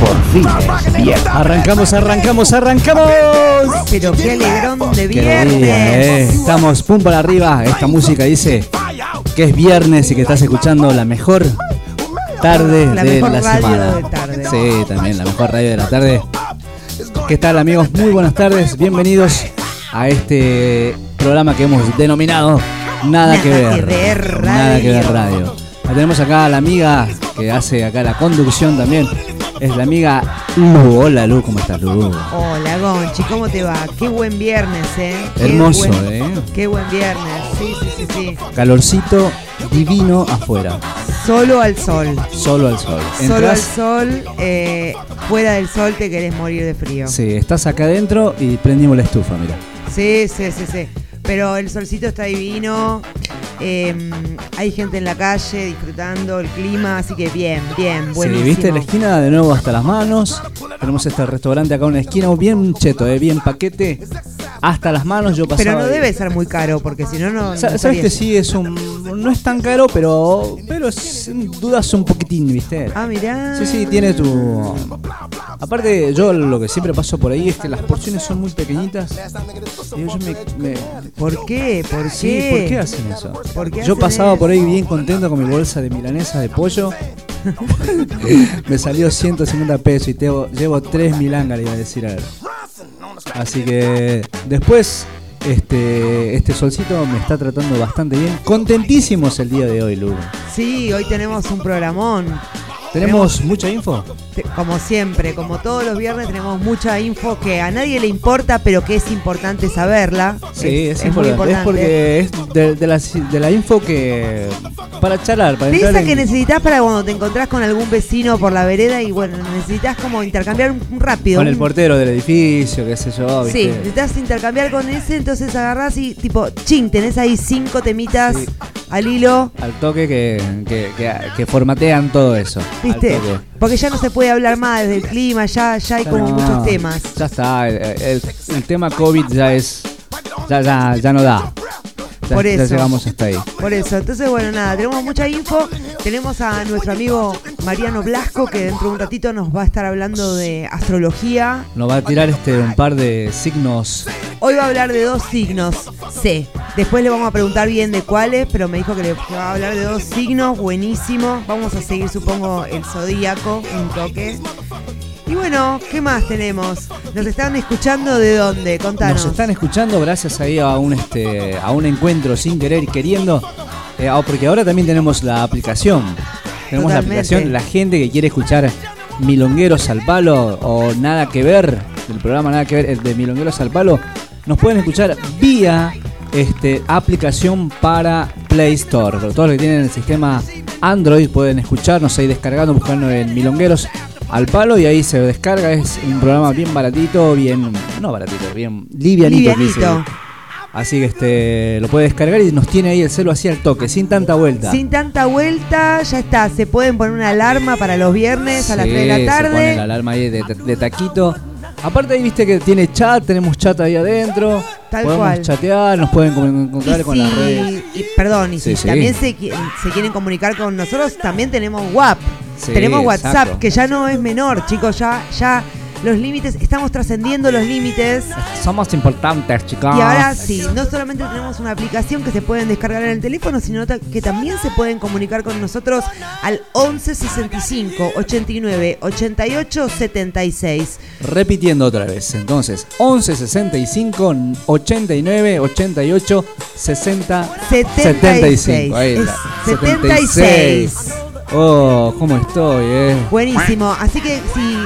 Por fin es viernes. Arrancamos, arrancamos, arrancamos. Pero qué alegrón de viernes. día, eh. Estamos pum para arriba. Esta música dice que es viernes y que estás escuchando la mejor tarde La de mejor la radio semana. de tarde. Sí, también la mejor radio de la tarde. ¿Qué tal amigos? Muy buenas tardes. Bienvenidos a este programa que hemos denominado Nada, Nada que ver. que ver Nada que ver radio. La tenemos acá a la amiga que hace acá la conducción también. Es la amiga Lu. Hola Lu, ¿cómo estás Lu? Hola Gonchi, ¿cómo te va? Qué buen viernes, ¿eh? Qué Hermoso, buen- ¿eh? Qué buen viernes, sí, sí, sí, sí. Calorcito divino afuera. Solo al sol. Solo al sol. Solo al sol, eh, fuera del sol te querés morir de frío. sí, estás acá adentro y prendimos la estufa, mira. Sí, sí, sí, sí. Pero el solcito está divino. Eh, hay gente en la calle disfrutando el clima, así que bien, bien, buenísimo. Sí, viste la esquina de nuevo hasta las manos. Tenemos este restaurante acá en la esquina, bien cheto, eh, bien paquete. Hasta las manos yo pasaba. Pero no debe ser muy caro, porque si no, no. Sa- no Sabes que sí es un. No es tan caro, pero. Pero sin dudas un poquitín, ¿viste? Ah, mirá. Sí, sí, tiene tu. Aparte, yo lo que siempre paso por ahí es que las porciones son muy pequeñitas. Y yo me. me- ¿Por qué? ¿Por qué? ¿por qué hacen eso? ¿Por qué Yo pasaba por ahí bien contento con mi bolsa de milanesa de pollo. me salió 150 pesos y tengo- llevo 3 milangas, le iba a decir a él. Así que después, este, este solcito me está tratando bastante bien. Contentísimos el día de hoy, Lu. Sí, hoy tenemos un programón. ¿Tenemos mucha info? Como siempre, como todos los viernes, tenemos mucha info que a nadie le importa, pero que es importante saberla. Sí, es, muy importante. Es porque es de, de la, de la info que. para charlar, para esa en- que necesitas para cuando te encontrás con algún vecino por la vereda y bueno, necesitas como intercambiar un, rápido. con el portero del edificio, qué sé yo. Sí, ¿viste? necesitas intercambiar con ese, entonces agarrás y tipo, ching, tenés ahí cinco temitas Sí. al hilo. Al toque que, que, que- que formatean todo eso. ¿Viste? Porque ya no se puede hablar más desde el clima, ya, ya hay como no, muchos temas. Ya está, el, el- el tema COVID ya es. Ya, ya, ya no da. Ya, Por ya eso. llegamos hasta ahí. Por eso, entonces bueno, nada, tenemos mucha info. Tenemos a nuestro amigo Mariano Blasco que dentro de un ratito nos va a estar hablando de astrología. Nos va a tirar este un par de signos. Hoy va a hablar de dos signos C. Después le vamos a preguntar bien de cuáles, pero me dijo que, le, que va a hablar de dos signos, buenísimo. Vamos a seguir, supongo, el zodíaco, un toque. Y bueno, ¿qué más tenemos? ¿Nos están escuchando de dónde? Contanos. Nos están escuchando gracias ahí a un este a un encuentro sin querer y queriendo. eh, ah, porque ahora también tenemos la aplicación. Tenemos la aplicación. La gente que quiere escuchar Milongueros al Palo o Nada que Ver, el programa Nada que Ver, el de Milongueros al Palo, nos pueden escuchar vía este, aplicación para Play Store. Pero todos los que tienen el sistema Android pueden escucharnos ahí descargando, buscando en Milongueros al Palo y ahí se descarga. Es un programa bien baratito, bien. No baratito, bien livianito. Livianito. Así que este lo puede descargar y nos tiene ahí el celo así al toque, sin tanta vuelta. Sin tanta vuelta, ya está. Se pueden poner una alarma para los viernes a las Sí, 3 de la Se pone tarde. la alarma ahí de, de taquito. Aparte ahí viste que tiene chat, tenemos chat ahí adentro. Tal podemos cual. chatear, nos pueden encontrar Y con si- las redes. y- perdón, y Sí, si sí. también se, se quieren comunicar con nosotros, también tenemos WhatsApp. Sí, tenemos WhatsApp, exacto. que ya no es menor, chicos, ya, ya los límites, estamos trascendiendo los límites. Somos importantes, chicos. Y ahora sí, no solamente tenemos una aplicación que se pueden descargar en el teléfono, sino que también se pueden comunicar con nosotros al 11 65 89 88 76. Repitiendo otra vez. Entonces, 11 65 89 88 60 76. Ahí, Es la- 76. Oh, ¿cómo estoy, eh? Buenísimo. Así que si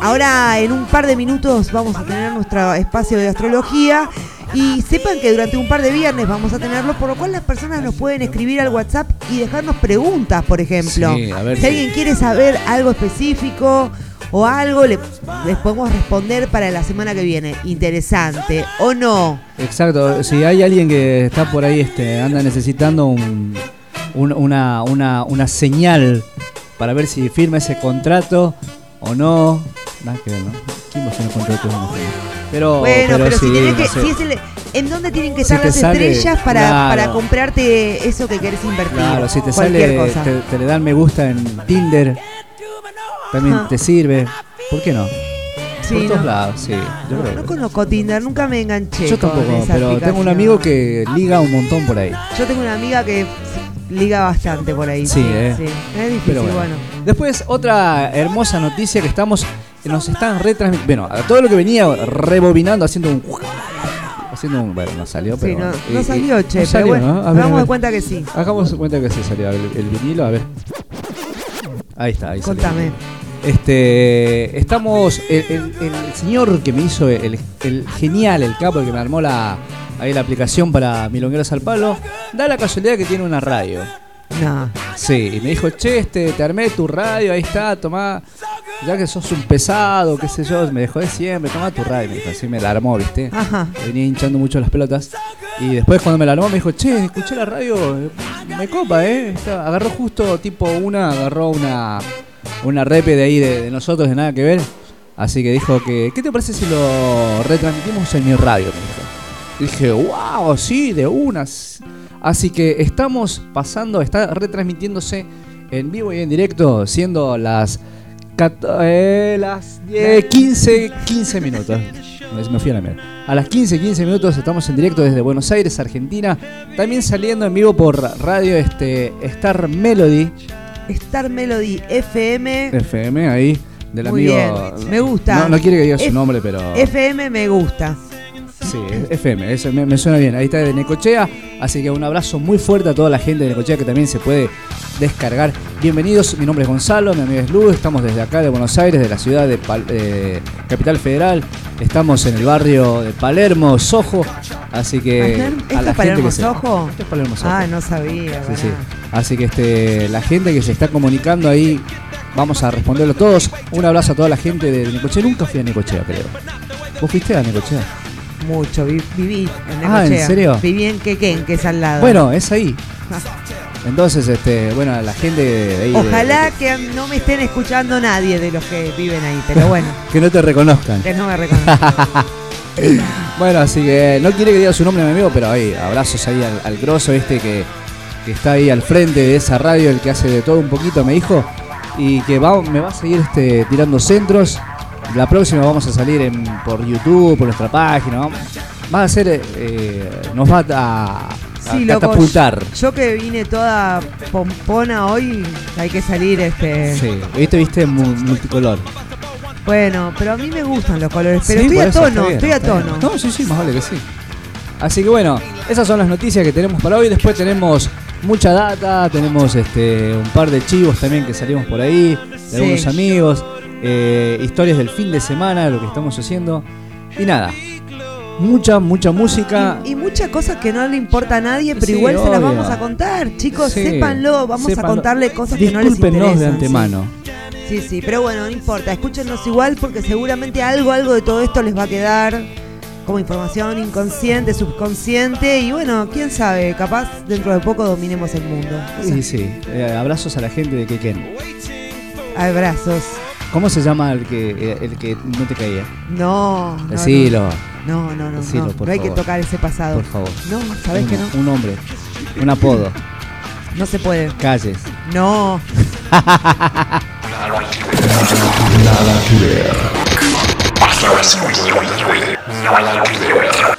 ahora en un par de minutos vamos a tener nuestro espacio de astrología. Y sepan que durante un par de viernes vamos a tenerlo, por lo cual las personas nos pueden escribir al WhatsApp y dejarnos preguntas, por ejemplo. Sí, a ver si si- alguien quiere saber algo específico o algo le, les podemos responder para la semana que viene. Interesante, ¿o no? Exacto, si hay alguien que está por ahí, este, anda necesitando un, un- una, una, una señal para ver si firma ese contrato o no. Nada que ver, ¿no? ¿Quién va a firmar contrato? Pero, bueno, pero, si sí, tenés no que. sé. si es el- ¿En dónde tienen que estar las sale- estrellas para, claro. para comprarte eso que querés invertir? Claro, si te Cualquier sale, cosa. te, te le dan me gusta en Tinder, también Ajá. te sirve. ¿Por qué no? Sí, Por todos no. lados, sí. Yo, No, creo no conozco Tinder, nunca me enganché. yo tampoco, pero tengo un amigo que liga un montón por ahí. Yo tengo una amiga que liga bastante por ahí. Sí, eh. Es difícil, Pero bueno. bueno. Después, otra hermosa noticia que estamos. nos están retransmitiendo. Bueno, a todo lo que venía rebobinando, haciendo un. Haciendo un. Bueno, no salió, pero. Sí, no, bueno. no Y- salió, che, no pero salió, bueno, ¿no? A ver, a hagamos de cuenta que sí. Hagamos de cuenta que sí salió el, el vinilo, a ver. Ahí está, ahí salió. Contame. Este, estamos, el, el- el señor que me hizo el, el genial, el capo, el que me armó la, ahí la aplicación para Milongueros al Palo, da la casualidad que tiene una radio. No. Sí, y me dijo, che, este, te armé tu radio, ahí está, tomá, ya que sos un pesado, qué sé yo, me dejó de siempre, tomá tu radio, me dijo, así me la armó, viste. Ajá. Venía hinchando mucho las pelotas. Y después cuando me la armó me dijo, che, escuché la radio, me copa, ¿eh? Está- agarró justo tipo una, agarró una, una repe de ahí de, de nosotros, de nada que ver. Así que dijo que, ¿qué te parece si lo retransmitimos en mi radio? Me dijo. Dije, wow, sí, de unas. Así que estamos pasando, está retransmitiéndose en vivo y en directo, siendo las, eh, las 10, 15, 15 minutos. Me- fui a la mierda. A las 15, 15 minutos estamos en directo desde Buenos Aires, Argentina. También saliendo en vivo por radio este, Star Melody Star Melody FM. FM, ahí, del Muy amigo. bien, me gusta. No, no quiere que diga su nombre, pero. FM me gusta. Sí, FM, eso me, me suena bien. Ahí está de Necochea. Así que un abrazo muy fuerte a toda la gente de Necochea que también se puede descargar. Bienvenidos, mi nombre es Gonzalo, mi amiga es Luz. Estamos desde acá de Buenos Aires, de la ciudad de Pal- eh, Capital Federal. Estamos en el barrio de Palermo, Sojo. Así que. Ajá, a ¿Esto la es gente Palermo que se- Soho? Esto es Palermo Sojo. Ah, no sabía. Sí, sí. Así que este, la gente que se está comunicando ahí, vamos a responderlo todos. Un abrazo a toda la gente de Necochea. Nunca fui a Necochea, creo. ¿Vos fuiste a Necochea? Mucho, vi- viví en Ah, ¿en Necochea. serio? Viví en Quequén, que es al lado. Bueno, es ahí. Entonces, este, bueno, a la gente de ahí. de- Ojalá que no me estén escuchando nadie de los que viven ahí, pero bueno, que no te reconozcan. que no me reconozcan. Bueno, así que no quiere que diga su nombre, mi amigo, pero ahí, abrazos ahí al, al grosso este que, que está ahí al frente de esa radio, el que hace de todo un poquito, me dijo. Y que va, me va a seguir este, tirando centros. La próxima vamos a salir en, por YouTube, por nuestra página. vamos- Va a ser, eh, nos va a, Sí, loco, catapultar. Yo que vine toda pompona hoy, hay que salir este. Sí, viste, viste mu- multicolor. Bueno, pero a mí me gustan los colores, pero Sí, estoy a tono, bien, estoy a bien. tono. No, sí, sí, más vale que sí. Así que bueno, esas son las noticias que tenemos para hoy. Después tenemos mucha data, tenemos este un par de chivos también que salimos por ahí, de Sí. algunos amigos, eh, historias del fin de semana, lo que estamos haciendo. Y nada, mucha, mucha música. Y, y muchas cosas que no le importa a nadie, pero Sí, igual se las obvio. vamos a contar. Chicos, Sí, sépanlo, vamos sépanlo. a contarle cosas que no les Discúlpenos interesan. de sí. antemano. Sí, sí, pero bueno, no importa, escúchenos igual porque seguramente algo, algo de todo esto les va a quedar como información inconsciente, subconsciente y bueno, quién sabe, capaz dentro de poco dominemos el mundo. O sea, Sí, sí. Eh, abrazos a la gente de Quequén. Abrazos. ¿Cómo se llama el que el que no te caía? No, no, Decilo, no, no, no, Decilo, no, por no hay que tocar ese pasado. por favor. No, ¿sabes que no? Un nombre, un apodo, No se puede. calles. No. Nada que ver. Hasta las 5 de la tarde. Nada que ver.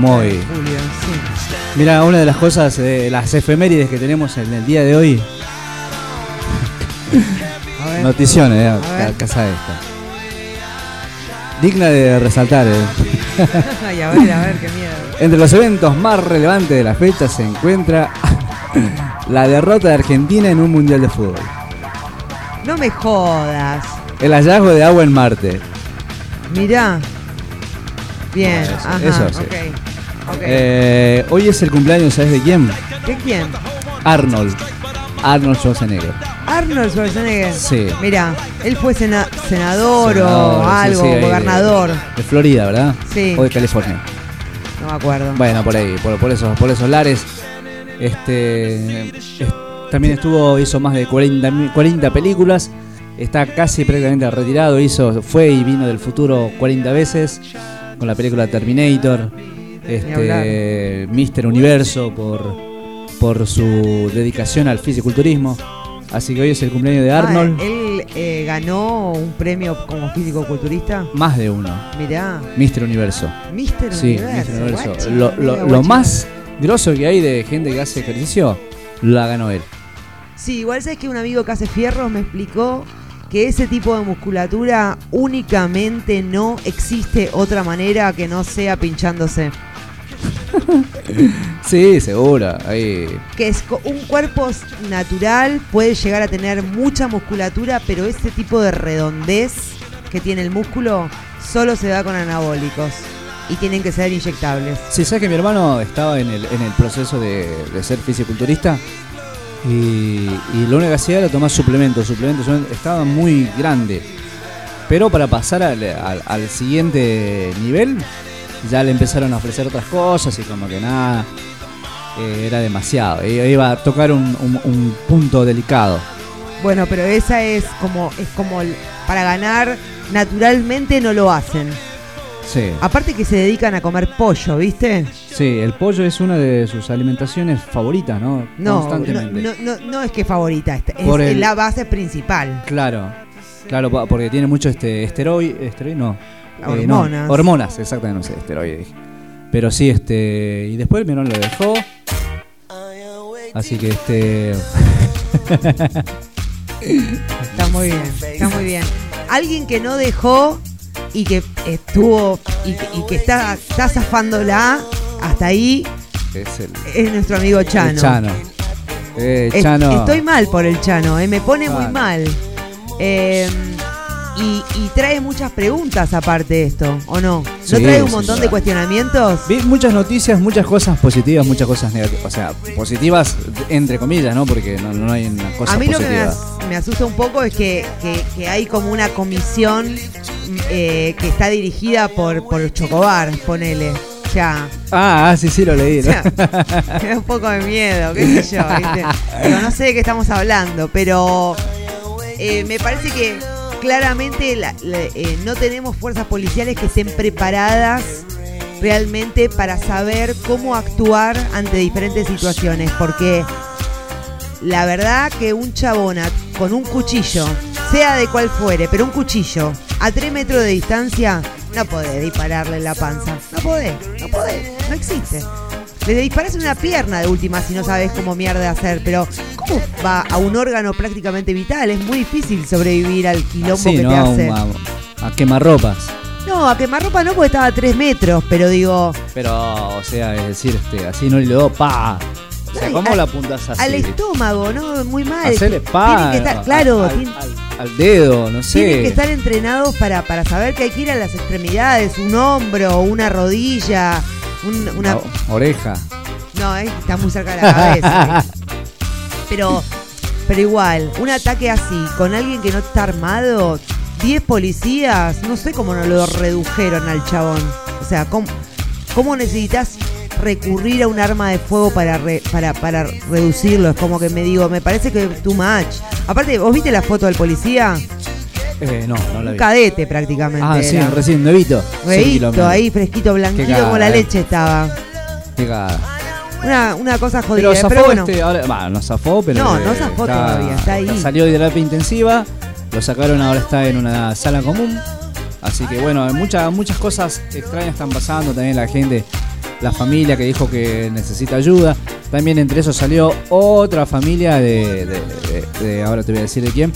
Como hoy. Julio, sí. Mira, una de las cosas, de las efemérides que tenemos en el día de hoy. Ver. Noticiones, eh, A casa esta. Digna de resaltar. eh. Ay, a ver, a ver, qué miedo. Entre los eventos más relevantes de la fecha se encuentra la derrota de Argentina en un mundial de fútbol. No me jodas. El hallazgo de agua en Marte. Mirá. Bien, Eso, ajá, eso sí. Eh, hoy es el cumpleaños, ¿sabes de quién? ¿De quién? Arnold. Arnold Schwarzenegger. Arnold Schwarzenegger. Sí. Mira, él fue sena- senador, Senador, o algo, sí, gobernador. De, Florida, ¿verdad? Sí. O de California. No me acuerdo. Bueno, por ahí, por, por esos, por esos lares. Este es- también estuvo, hizo más de 40, mi- 40 películas. Está casi prácticamente retirado. Hizo, fue y vino del futuro 40 veces. Con la película Terminator. Este, Mister Universo por, por su dedicación al fisiculturismo. Así que hoy es el cumpleaños de Ah, Arnold. él eh, ganó un premio como físico-culturista. Más de uno. Mirá, Mister Universo. Mister Sí, Universo. Mister Universo. Lo, más, grosso que hay de gente que hace ejercicio, la ganó él. Sí, igual sabes que un amigo que hace fierros me explicó que ese tipo de musculatura únicamente no existe otra manera que no sea pinchándose. Sí, seguro. Ahí. Que es un cuerpo natural puede llegar a tener mucha musculatura, pero ese tipo de redondez que tiene el músculo solo se da con anabólicos y tienen que ser inyectables. Sí, sabes que mi hermano estaba en el, en el proceso de, de ser fisiculturista y, y lo único que hacía era tomar suplementos, suplementos, suplementos. estaba muy grande. Pero para pasar al, al- al siguiente nivel, ya le empezaron a ofrecer otras cosas y como que nada, eh, era demasiado. Iba a tocar un, un- un punto delicado. Bueno, pero esa es como es como para ganar naturalmente no lo hacen. Sí, Aparte que se dedican a comer pollo, ¿viste? sí, el pollo es una de sus alimentaciones favoritas, ¿no? No, no, Constantemente. no, no, no es que favorita, es, es Por el- la base principal. Claro, claro, porque tiene mucho este esteroide, esteroide no, eh, no, Hormonas. hormonas, exactamente, no sé, esteroide dije. Pero sí, este, y después mi hermano lo dejó. Así que este, Está muy bien, está muy bien. Alguien que no dejó y que estuvo y, que- y que está, está zafándola hasta ahí es el, es nuestro amigo Chano. el Chano. Eh, Es- Chano. Estoy mal por el Chano, eh, me pone muy mal. Eh, y, y trae muchas preguntas aparte de esto, ¿o no? ¿No Sí, trae un montón sí. de cuestionamientos? Vi muchas noticias, muchas cosas positivas, muchas cosas negativas. O sea, positivas entre comillas, ¿no? Porque no, no hay una cosa A mí lo que me, positiva. as- me asusta un poco es que, que- que hay como una comisión mm, eh, que está dirigida por, por Chocobar, ponele. Sea, Ah, ah, sí, sí, lo leí. ¿no? me da un poco de miedo, qué sé yo, ¿viste? Digo, no sé de qué estamos hablando, pero eh, me parece que claramente la- la- eh, no tenemos fuerzas policiales que estén preparadas realmente para saber cómo actuar ante diferentes situaciones, porque la verdad que un chabona con un cuchillo, sea de cual fuere, pero un cuchillo a 3 metros de distancia, no podés dispararle en la panza. No podés, no podés, no existe. Le disparas en una pierna de última si no sabes cómo mierda hacer, pero ¿cómo va a un órgano prácticamente vital? Es muy difícil sobrevivir al quilombo que ¿no? te hace. A, a quemarropas. No, a quemarropa no porque estaba a 3 metros, pero digo, Pero, o sea, es decir, este, así no le dio pa. O sea, ¿cómo la apuntas así? al estómago, ¿no? Muy mal. Hacerle pa. que estar, claro, al, tienen- al- al dedo, no sé. Tienen que estar entrenados para, para saber que hay que ir a las extremidades, un hombro, una rodilla, un- una... O- oreja. No, eh, está muy cerca de la cabeza. pero, pero igual, un ataque así, con alguien que no está armado, 10 policías, no sé cómo no lo redujeron al chabón. O sea, ¿cómo, cómo necesitas recurrir a un arma de fuego para, re- para, para reducirlo? Es como que me digo, me parece que too much. Aparte, ¿vos viste la foto del policía? Eh, no, no la Un cadete prácticamente. Ah, sí, era. recién, nuevito. Kilómetros. ahí fresquito, blanquito como la eh. leche estaba. Qué. Una, una cosa jodida, Pero pero, zafó bueno. este, ahora, bah, no zafó, pero. No, eh, no zafó todavía, está ahí. Salió de terapia intensiva, lo sacaron, ahora está en una sala común. Así que bueno, muchas, muchas cosas extrañas están pasando. También la gente, la familia que dijo que necesita ayuda. También entre esos salió otra familia de, de- de- de- ahora te voy a decir de quién,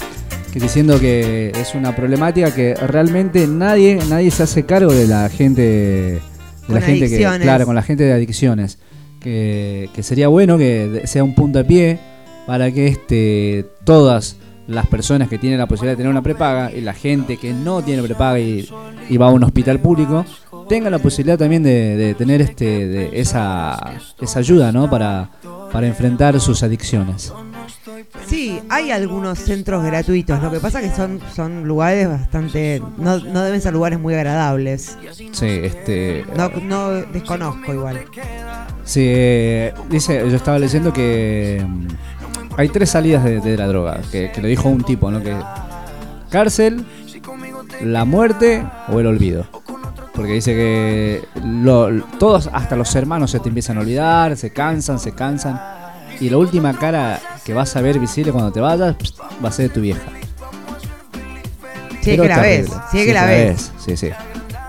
diciendo que es una problemática que realmente nadie, nadie se hace cargo de la gente, de Con la gente que, claro, con la gente de adicciones. Que, que sería bueno que sea un pie para que este, todas las personas que tienen la posibilidad de tener una prepaga y la gente que no tiene prepaga y, y va a un hospital público tengan la posibilidad también de, de tener este, de esa, esa ayuda ¿no? para, para enfrentar sus adicciones. Sí, hay algunos centros gratuitos. Lo que pasa que son, son lugares bastante. No, no deben ser lugares muy agradables. Sí, este, No, no desconozco igual. Sí, eh, dice, yo estaba leyendo que mm, hay tres salidas de, de la droga, que, que lo dijo un tipo, ¿no? Que cárcel, la muerte o el olvido. Porque dice que lo- todos, hasta los hermanos, se te empiezan a olvidar, se cansan, se cansan. Y la última cara que vas a ver visible cuando te vayas pst, va a ser de tu vieja. Si es que la ves, si es que la ves. Sí, sí.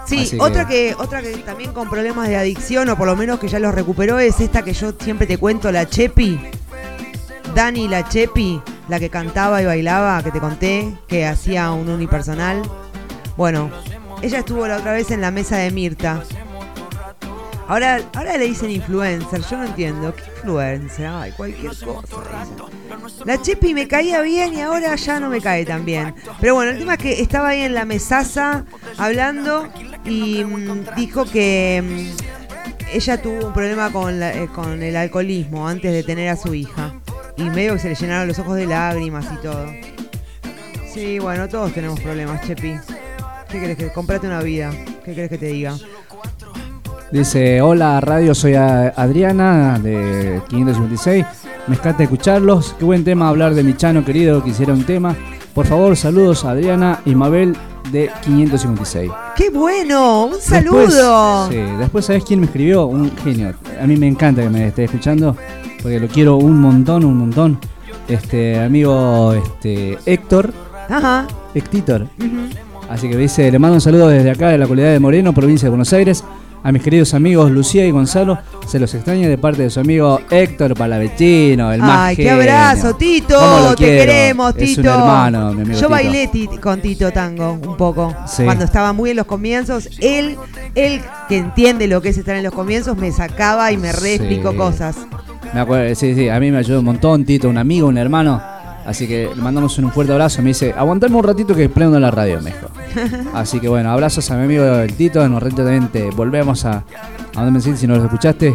Sí, otra que... otra que también con problemas de adicción, o por lo menos que ya los recuperó, es esta que yo siempre te cuento, la Chepi. Dani la Chepi, la que cantaba y bailaba, que te conté, que hacía un unipersonal. Bueno, ella estuvo la otra vez en la mesa de Mirta. Ahora, ahora le dicen influencer, yo no entiendo. ¿Qué influencer? Ay, cualquier cosa. dicen. La Chepi me caía bien y ahora ya no me cae tan bien. Pero bueno, el tema es que estaba ahí en la mesaza hablando y mm, dijo que mm, ella tuvo un problema con, la- eh, con el alcoholismo antes de tener a su hija. Y medio que se le llenaron los ojos de lágrimas y todo. Sí, bueno, todos tenemos problemas, Chepi. ¿Qué querés que comprate una vida? ¿Qué querés que te diga? Dice, hola radio, soy Adriana de 556. Me encanta escucharlos. Qué buen tema hablar de mi chano querido que hiciera un tema. Por favor, saludos a Adriana y Mabel de 556. ¡Qué bueno! ¡Un Después- saludo! sí, después, ¿sabes quién me escribió? Un genio. A mí me encanta que me esté escuchando porque lo quiero un montón, un montón. Este amigo este, Héctor, Ajá. Héctor. Así que dice, le mando un saludo desde acá de la comunidad de Moreno, provincia de Buenos Aires. A mis queridos amigos Lucía y Gonzalo, se los extraña de parte de su amigo Héctor Palavecino, el más Ay, qué genio. abrazo, Tito. ¿Cómo lo Te quiero? queremos, Es Tito. un hermano, mi amigo Yo bailé con Tito tango un poco. Sí. Cuando estaba muy en los comienzos, él, él que entiende lo que es estar en los comienzos, me sacaba y me re Sí. explicó cosas. Me acuerdo, sí, sí, a mí me ayudó un montón, Tito, un amigo, un hermano. Así que le mandamos un fuerte abrazo. Me dice, aguantame un ratito que prendo la radio, me dijo. Así que bueno, abrazos a mi amigo el Tito. En un volvemos a, a donde me si no los escuchaste.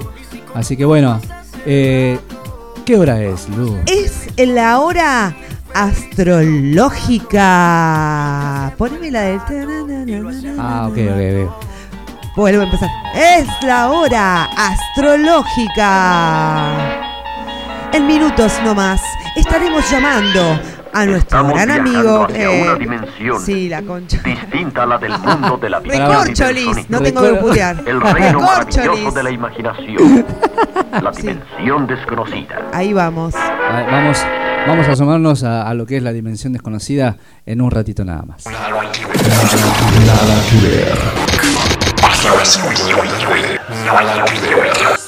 Así que bueno, eh, ¿qué hora es, Lu? Es la hora astrológica. Poneme la del. Ah, ok, ok, ok. Vuelvo a empezar. Es la hora astrológica. En minutos nomás estaremos llamando a nuestro Estamos gran amigo. hacia eh, una dimensión Sí, la concha. distinta a la del mundo de la vida Recorcholis, no tengo que putear. El reino maravilloso de la imaginación. La Sí. dimensión desconocida. Ahí vamos. Ah, Vamos, vamos a asomarnos a, a lo que es la dimensión desconocida en un ratito nada más. Nada que ver. Hasta las 5 de la tarde. Nada que ver.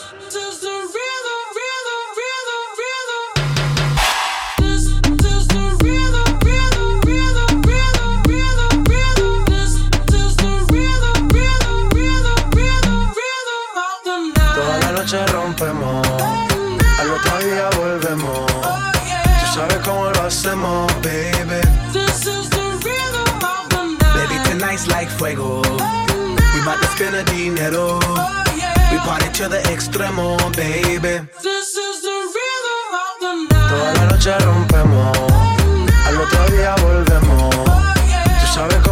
Fuego. We bout to spend the dinero. We party to the extremo, baby. This is the rhythm of the night. Toda la noche rompemos, al otro día volvemos. Tú sabes cómo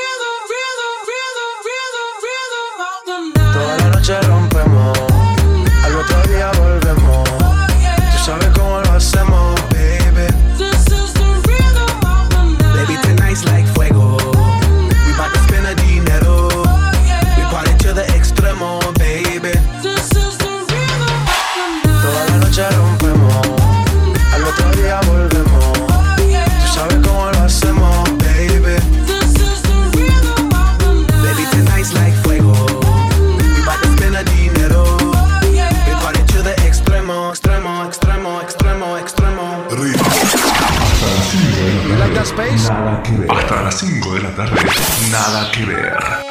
Hasta las 5 de la tarde. Nada que ver.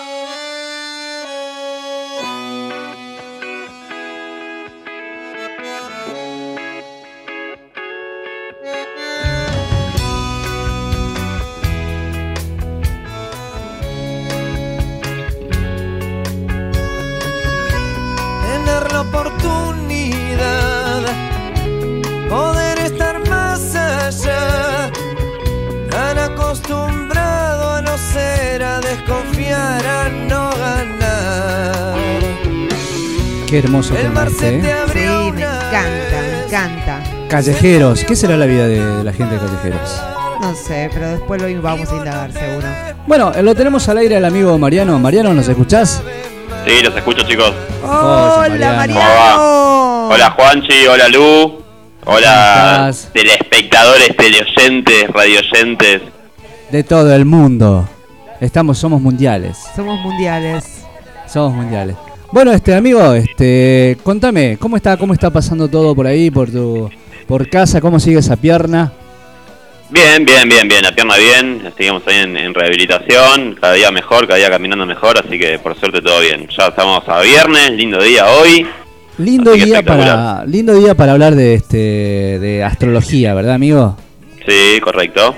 Qué hermoso El tema mar se ¿eh? Sí, me encanta, me encanta. Callejeros, ¿qué será la vida de, de la gente de Callejeros? No sé, pero después lo vamos a indagar seguro. Bueno, eh, lo tenemos al aire al amigo Mariano. Mariano, ¿nos escuchás? Sí, los escucho, chicos. Hola, Mariano. Mariano. Hola, Juanchi. Hola, Lu. Hola, telespectadores, teleoyentes, radioyentes. De todo el mundo. Estamos, somos mundiales. Somos mundiales. Somos mundiales. Bueno, este amigo, este, contame, ¿cómo está, cómo está pasando todo por ahí, por tu, por casa? ¿Cómo sigue esa pierna? Bien, bien, bien, bien. La pierna bien. Seguimos ahí en, en rehabilitación. Cada día mejor, cada día caminando mejor. Así que por suerte todo bien. Ya estamos a viernes. Lindo día hoy. Lindo día para, lindo día para hablar de este, de astrología, ¿verdad, amigo? Sí, correcto.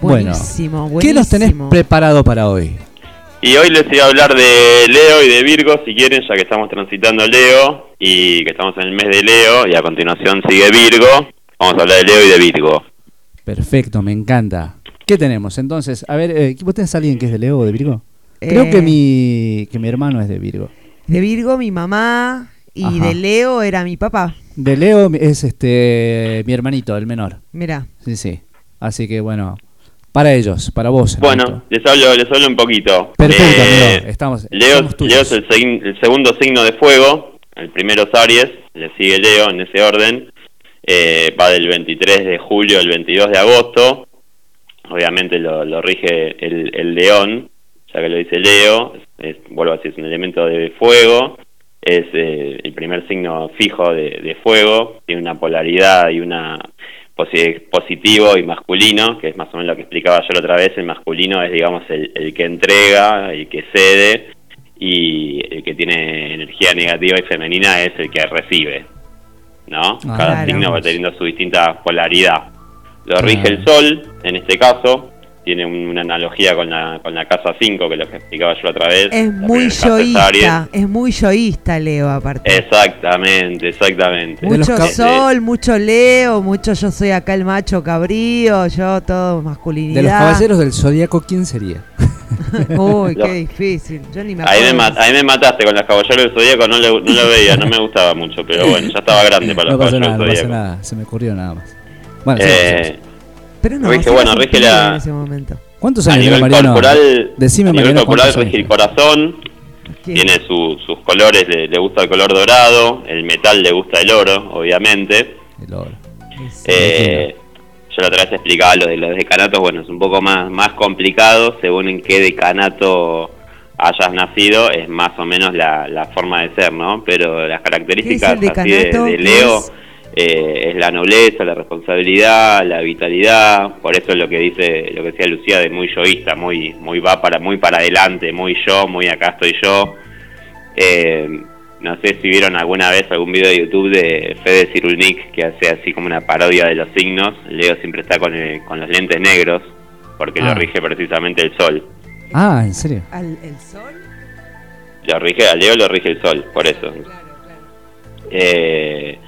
Bueno, Buenísimo, buenísimo. ¿Qué nos tenés preparado para hoy? Y hoy les voy a hablar de Leo y de Virgo, si quieren, ya que estamos transitando Leo y que estamos en el mes de Leo y a continuación sigue Virgo. Vamos a hablar de Leo y de Virgo. Perfecto, me encanta. ¿Qué tenemos? Entonces, a ver, eh, ¿vos tenés a alguien que es de Leo o de Virgo? Creo Eh. que mi que mi hermano es de Virgo. De Virgo, mi mamá. Y Ajá. de Leo era mi papá. De Leo es este mi hermanito, el menor. Mira. Sí, sí. Así que bueno, para ellos, para vos. Bueno, les hablo, les hablo un poquito. Perfecto, Eh, amigo. Estamos, Leo. Leo es el, segundo signo de fuego, el primero es Aries, le sigue Leo en ese orden, Eh, va del 23 de julio al 22 de agosto, obviamente lo, lo rige el, el león, ya que lo dice Leo, es, es- vuelvo a decir, es un elemento de fuego, es eh, el primer signo fijo de, de fuego, tiene una polaridad y una positivo y masculino, que es más o menos lo que explicaba yo la otra vez, el masculino es digamos el, el que entrega, el que cede, y el que tiene energía negativa y femenina es el que recibe, ¿no? Ah, Cada claro. signo va teniendo su distinta polaridad. Lo rige el sol, en este caso, tiene un- una analogía con la, con la casa 5, que lo que explicaba yo otra vez. Es muy yoísta. Es muy yoísta, Leo, aparte. Exactamente, exactamente. Mucho sol, mucho Leo, mucho yo soy acá el macho cabrío, yo todo masculinidad. De los caballeros del zodiaco, ¿quién sería? Uy, qué difícil. Yo ni me Ahí me, acuerdo. ma- ahí me mataste con los caballeros del Zodíaco, no, le- no lo veía, no me gustaba mucho, pero bueno, ya estaba grande para no los pasa nada, caballeros no del pasa nada. Se me ocurrió nada más. Bueno, sí, Eh, sí, sí. Pero no, rige, bueno, rige la- en ese momento. ¿Cuántos a años tiene nivel Mariano? corporal, Decime, a nivel Mariano, corporal ¿cuántos rige el corazón, tiene su- sus colores, le, le gusta el color dorado, el metal le gusta el oro, obviamente. El oro. Eh, yo la otra vez explicaba lo de los decanatos, bueno, es un poco más, más complicado, según en qué decanato hayas nacido, es más o menos la, la forma de ser, ¿no? Pero las características ¿Qué es el así de, Leo, es? Eh, es la nobleza, la responsabilidad, la vitalidad, por eso es lo que dice, lo que decía Lucía de muy yoísta, muy, muy va para, muy para adelante, muy yo, muy acá estoy yo. Eh, no sé si vieron alguna vez algún video de YouTube de Fede Cirulnik que hace así como una parodia de los signos. Leo siempre está con, el- con los lentes negros porque Ah. lo rige precisamente el sol. Ah, ¿en serio? Al, ¿El sol? Lo rige, a Leo lo rige el sol, por eso. Eh,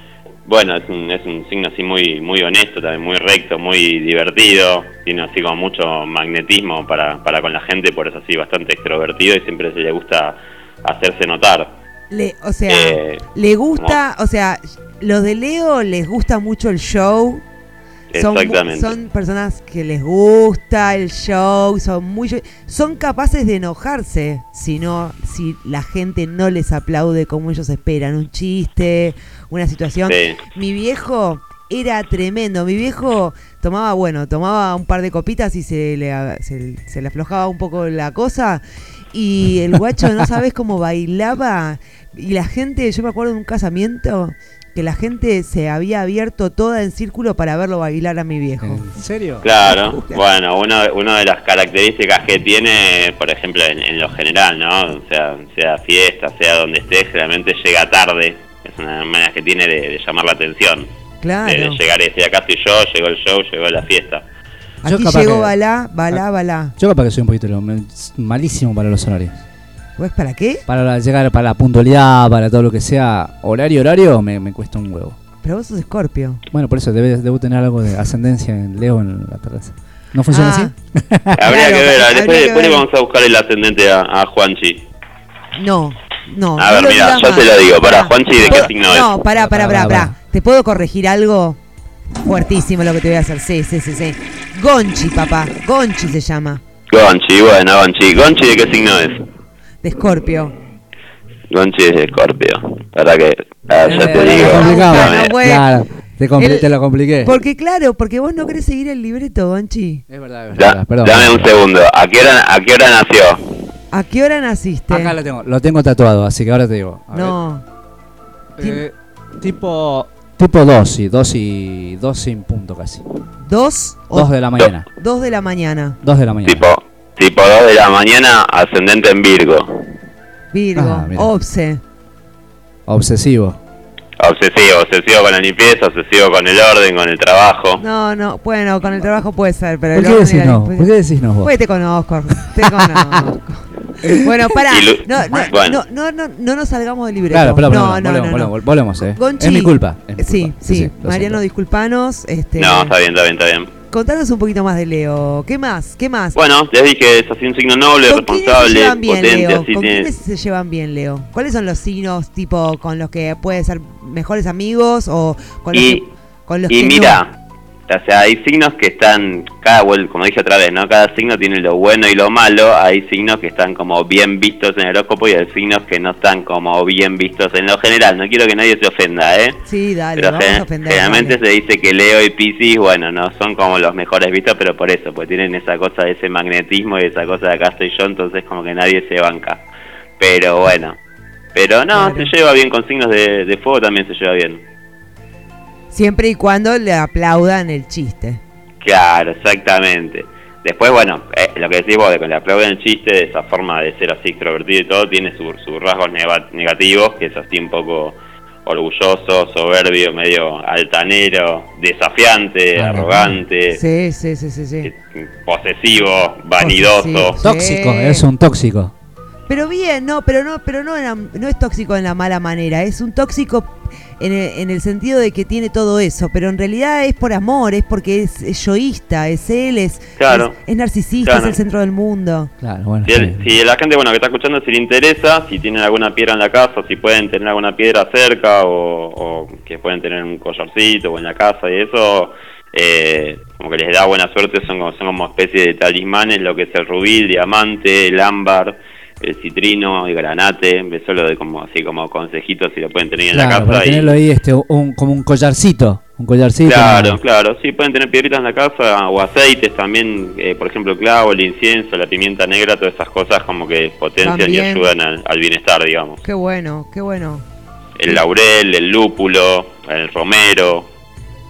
bueno, es un, es un signo así muy muy honesto, también muy recto, muy divertido. Tiene así como mucho magnetismo para, para con la gente, por eso así bastante extrovertido y siempre se le gusta hacerse notar. Le, o sea, Eh, le gusta, o sea, los de Leo les gusta mucho el show. Son, Exactamente. son personas que les gusta el show, son muy son capaces de enojarse si no si la gente no les aplaude como ellos esperan, un chiste, una situación. Sí. Mi viejo era tremendo, mi viejo tomaba, bueno, tomaba un par de copitas y se le, se, se le aflojaba un poco la cosa y el guacho no sabes cómo bailaba y la gente, yo me acuerdo de un casamiento que la gente se había abierto toda en círculo para verlo bailar a mi viejo. ¿En serio? Claro, bueno, una, una de las características que tiene, por ejemplo, en, en lo general, ¿no? O sea, sea fiesta, sea donde esté, generalmente llega tarde. Es una manera que tiene de, de llamar la atención. Claro. De, de llegar y decir, acá estoy yo, llegó el show, llegó la fiesta. Aquí llegó que- balá, balá, balá. Yo capaz que soy un poquito lo- malísimo para los horarios. ¿Pues para qué? Para llegar para la puntualidad, para todo lo que sea horario, horario, me, me cuesta un huevo. Pero vos sos escorpio. Bueno, por eso debe, debo tener algo de ascendencia en Leo en la terraza. ¿No funciona Ah. así? Habría Claro, que ver, habría después, que después le vamos a buscar el ascendente a, a Juanchi. No, no. A no ver, mira, yo te lo digo, pará, Pará. Juanchi, ¿de qué ¿Puedo- signo es? No, pará, pará, Pará, pará, pará. pará. ¿Te puedo corregir algo? Fuertísimo lo que te voy a hacer. Sí, sí, sí, sí. Gonchi, papá. Gonchi se llama. Gonchi, bueno, Gonchi. ¿Gonchi de qué signo es? De escorpio. Gonchi es de Escorpio. Para que, ah, ya te Eh, digo. dame. No Claro, te, El- te lo compliqué. Porque claro, porque vos no querés seguir el libreto, Gonchi. Es verdad, es Da- verdad. Perdón. dame un segundo. ¿A qué hora, a qué hora nació? ¿A qué hora naciste? Acá lo tengo, lo tengo tatuado, así que ahora te digo. A ver. No. Eh, tipo tipo 2 y 2 y 2 sin punto casi. ¿Dos? o 2 de la mañana. dos de la mañana. 2 de la mañana. Tipo, tipo 2 de la mañana, ascendente en Virgo. Virgo. Ah. Obse. Obsesivo. Obsesivo, obsesivo con la limpieza, obsesivo con el orden, con el trabajo. No, no. Bueno, con el trabajo puede ser, pero... ¿Por el qué decís no? ¿Por qué decís no vos? Pues te conozco, te conozco. bueno, pará, no, no, Bueno. no, no, no, no nos salgamos del libreto. Claro, no, no, volvemos, no, no. volvemos, volvemos, eh. Gonchi, es mi culpa. es mi Sí, culpa. sí, lo Mariano, siento. disculpanos. Este, No, está bien, está bien, está bien. Contanos un poquito más de Leo. ¿Qué más? ¿Qué más? Bueno, les dije, es así un signo noble, ¿Con quiénes se responsable, llevan bien, potente, Leo? así ¿Con tiene... quiénes se llevan bien, Leo? ¿Cuáles son los signos tipo con los que puede ser mejores amigos o con los Y- que, con los Y que mira, o sea, hay signos que están, cada como dije otra vez, ¿no? Cada signo tiene lo bueno y lo malo, hay signos que están como bien vistos en el horóscopo y hay signos que no están como bien vistos en lo general. No quiero que nadie se ofenda, ¿eh? Sí, dale, Pero vamos gen- a ofender. generalmente dale. se dice que Leo y Piscis, bueno, no son como los mejores vistos, pero por eso, pues tienen esa cosa de ese magnetismo y esa cosa de acá estoy yo, entonces como que nadie se banca. Pero bueno, pero no, Claro. se lleva bien con signos de, de fuego, también se lleva bien. Siempre y cuando le aplaudan el chiste. Claro, exactamente. Después, bueno, eh, lo que decís vos, de que le aplauden el chiste, de esa forma de ser así extrovertido y todo, tiene su- sus rasgos negativos, que es así un poco orgulloso, soberbio, medio altanero, desafiante, arrogante, Sí, sí, sí, sí, sí. eh, posesivo, vanidoso. Posesivo. Tóxico, es un tóxico. Pero bien, no, pero no, pero no, no es tóxico en la mala manera, es un tóxico en el, en el sentido de que tiene todo eso, pero en realidad es por amor, es porque es, es yoísta, es él, es, Claro. es, es narcisista, Claro. es el centro del mundo. Claro, bueno. Si, el- sí. si la gente bueno que está escuchando si le interesa, si tienen alguna piedra en la casa, si pueden tener alguna piedra cerca o, o que pueden tener un collarcito o en la casa y eso, eh, como que les da buena suerte, son como, son como especie de talismanes, lo que es el rubí, el diamante, el ámbar, el citrino, el granate, eso lo de como así como consejitos si lo pueden tener en la casa. para y- tenerlo ahí este, un, como un collarcito. Un collarcito. Claro, claro, sí, pueden tener piedritas en la casa o aceites también, eh, por ejemplo, clavo, el incienso, la pimienta negra, todas esas cosas como que potencian También. y ayudan al, al bienestar, digamos. Qué bueno, qué bueno. el laurel, el lúpulo, el romero.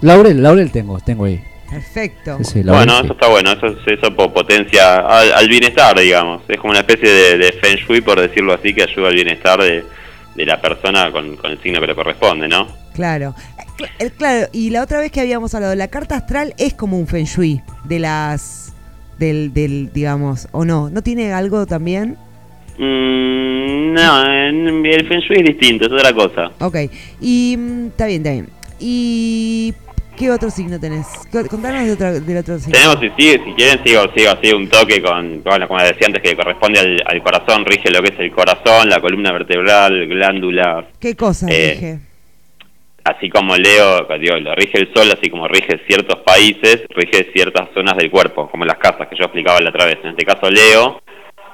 Laurel, Laurel tengo, tengo ahí. Perfecto. Sí, sí, Laurel, Bueno, eso está bueno, eso, eso po- potencia al, al bienestar, digamos. Es como una especie de, de feng shui, por decirlo así, que ayuda al bienestar de, de la persona con, con el signo que le corresponde, ¿no? Claro. Eh, cl- Claro, y la otra vez que habíamos hablado, la carta astral es como un feng shui de las. del, del digamos, o no. ¿No tiene algo también? Mm, no, el feng shui es distinto, es otra cosa. Ok. Y. mm, Está bien, está bien. ¿Y qué otro signo tenés? Co- Contanos de otro, del otro signo. Tenemos, si, si quieren, sigo, sigo así un toque con, bueno, como decía antes, que corresponde al, al corazón, rige lo que es el corazón, la columna vertebral, glándulas, ¿Qué cosas Eh, dije? así como Leo, digo, lo rige el sol, así como rige ciertos países, rige ciertas zonas del cuerpo, como las casas que yo explicaba la otra vez. En este caso, Leo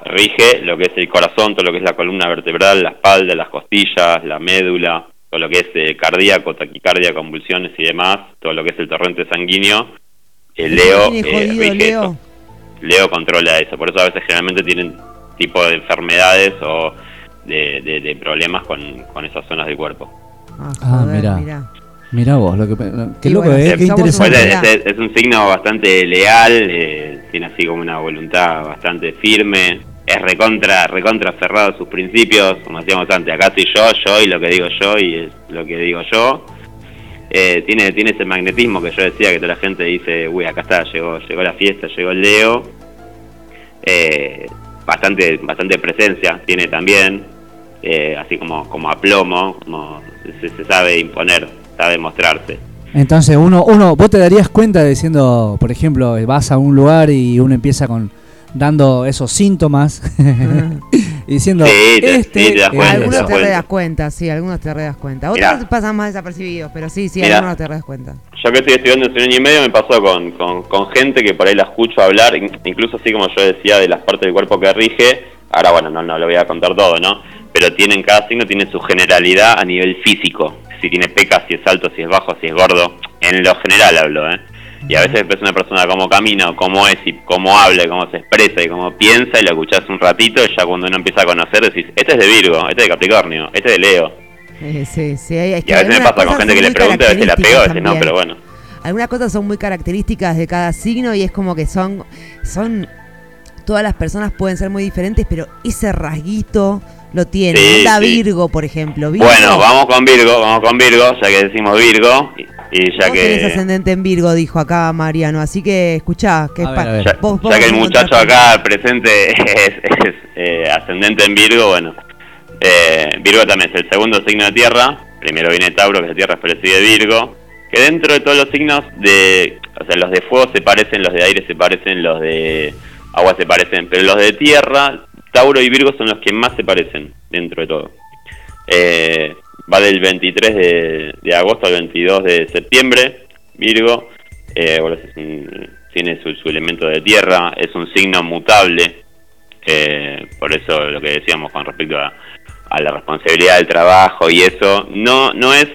rige lo que es el corazón, todo lo que es la columna vertebral, la espalda, las costillas, la médula, todo lo que es eh, cardíaco, taquicardia, convulsiones y demás, todo lo que es el torrente sanguíneo. El Leo ¿Tiene eh, jodido Leo? Leo controla eso, por eso a veces generalmente tienen tipo de enfermedades o de, de- de problemas con, con esas zonas del cuerpo. Ah, Ah, joder, mirá. mirá. Mirá vos, lo que, qué loco, bueno, eh, qué interesante. es, es- es un signo bastante leal, eh, tiene así como una voluntad bastante firme, es recontra, recontra cerrado a sus principios, como decíamos antes, acá soy yo, yo y lo que digo yo y es lo que digo yo. Eh, tiene, tiene ese magnetismo que yo decía que toda la gente dice, uy, acá está, llegó, llegó la fiesta, llegó el Leo. Eh, bastante, bastante presencia tiene también, eh, así como, como aplomo, como se, sabe imponer, sabe mostrarse. Entonces, uno, uno, vos te darías cuenta diciendo, por ejemplo, vas a un lugar y uno empieza con dando esos síntomas y diciendo, Sí, te- este sí, te das cuenta, algunos das te das cuenta, sí, algunos te das cuenta. Mirá. Otros pasan más desapercibidos, pero sí, sí, Mirá. algunos te das cuenta. Yo que estoy estudiando hace un año y medio me pasó con, con, con gente que por ahí la escucho hablar, in- incluso así como yo decía de las partes del cuerpo que rige, ahora bueno, no, no lo voy a contar todo, ¿no? Pero tienen, cada signo tiene su generalidad a nivel físico, si tiene pecas, si es alto, si es bajo, si es gordo, en lo general hablo, ¿eh? Y a veces ves una persona cómo camina, o cómo es, y cómo habla, y cómo se expresa, y cómo piensa, y lo escuchás un ratito, y ya cuando uno empieza a conocer decís, este es de Virgo, este es de Capricornio, este es de Leo. Eh, sí, sí, es Y a veces me pasa con gente que le pregunta, a veces la pego, a veces no, pero bueno. Algunas cosas son muy características de cada signo y es como que son, son, todas las personas pueden ser muy diferentes, pero ese rasguito lo tiene. Sí, Onda sí. Virgo, por ejemplo. Virgo, Bueno, vamos con Virgo, vamos con Virgo, ya que decimos Virgo, y, ya Vos tenés que ascendente en Virgo, dijo acá Mariano, así que escuchá, que es ver, ver. ya, vos- vos ya que el muchacho acá presente es, es, eh, ascendente en Virgo, bueno, eh, Virgo también es el segundo signo de tierra, primero viene Tauro, que es de tierra, le sigue Virgo, que dentro de todos los signos de, o sea, los de fuego se parecen, los de aire se parecen, los de agua se parecen, pero los de tierra, Tauro y Virgo son los que más se parecen dentro de todo. Eh, va del 23 de, de agosto al 22 de septiembre, Virgo. Eh, bueno, es un- tiene su, su elemento de tierra, es un signo mutable. eh, por eso lo que decíamos con respecto a, a la responsabilidad del trabajo y eso, no no es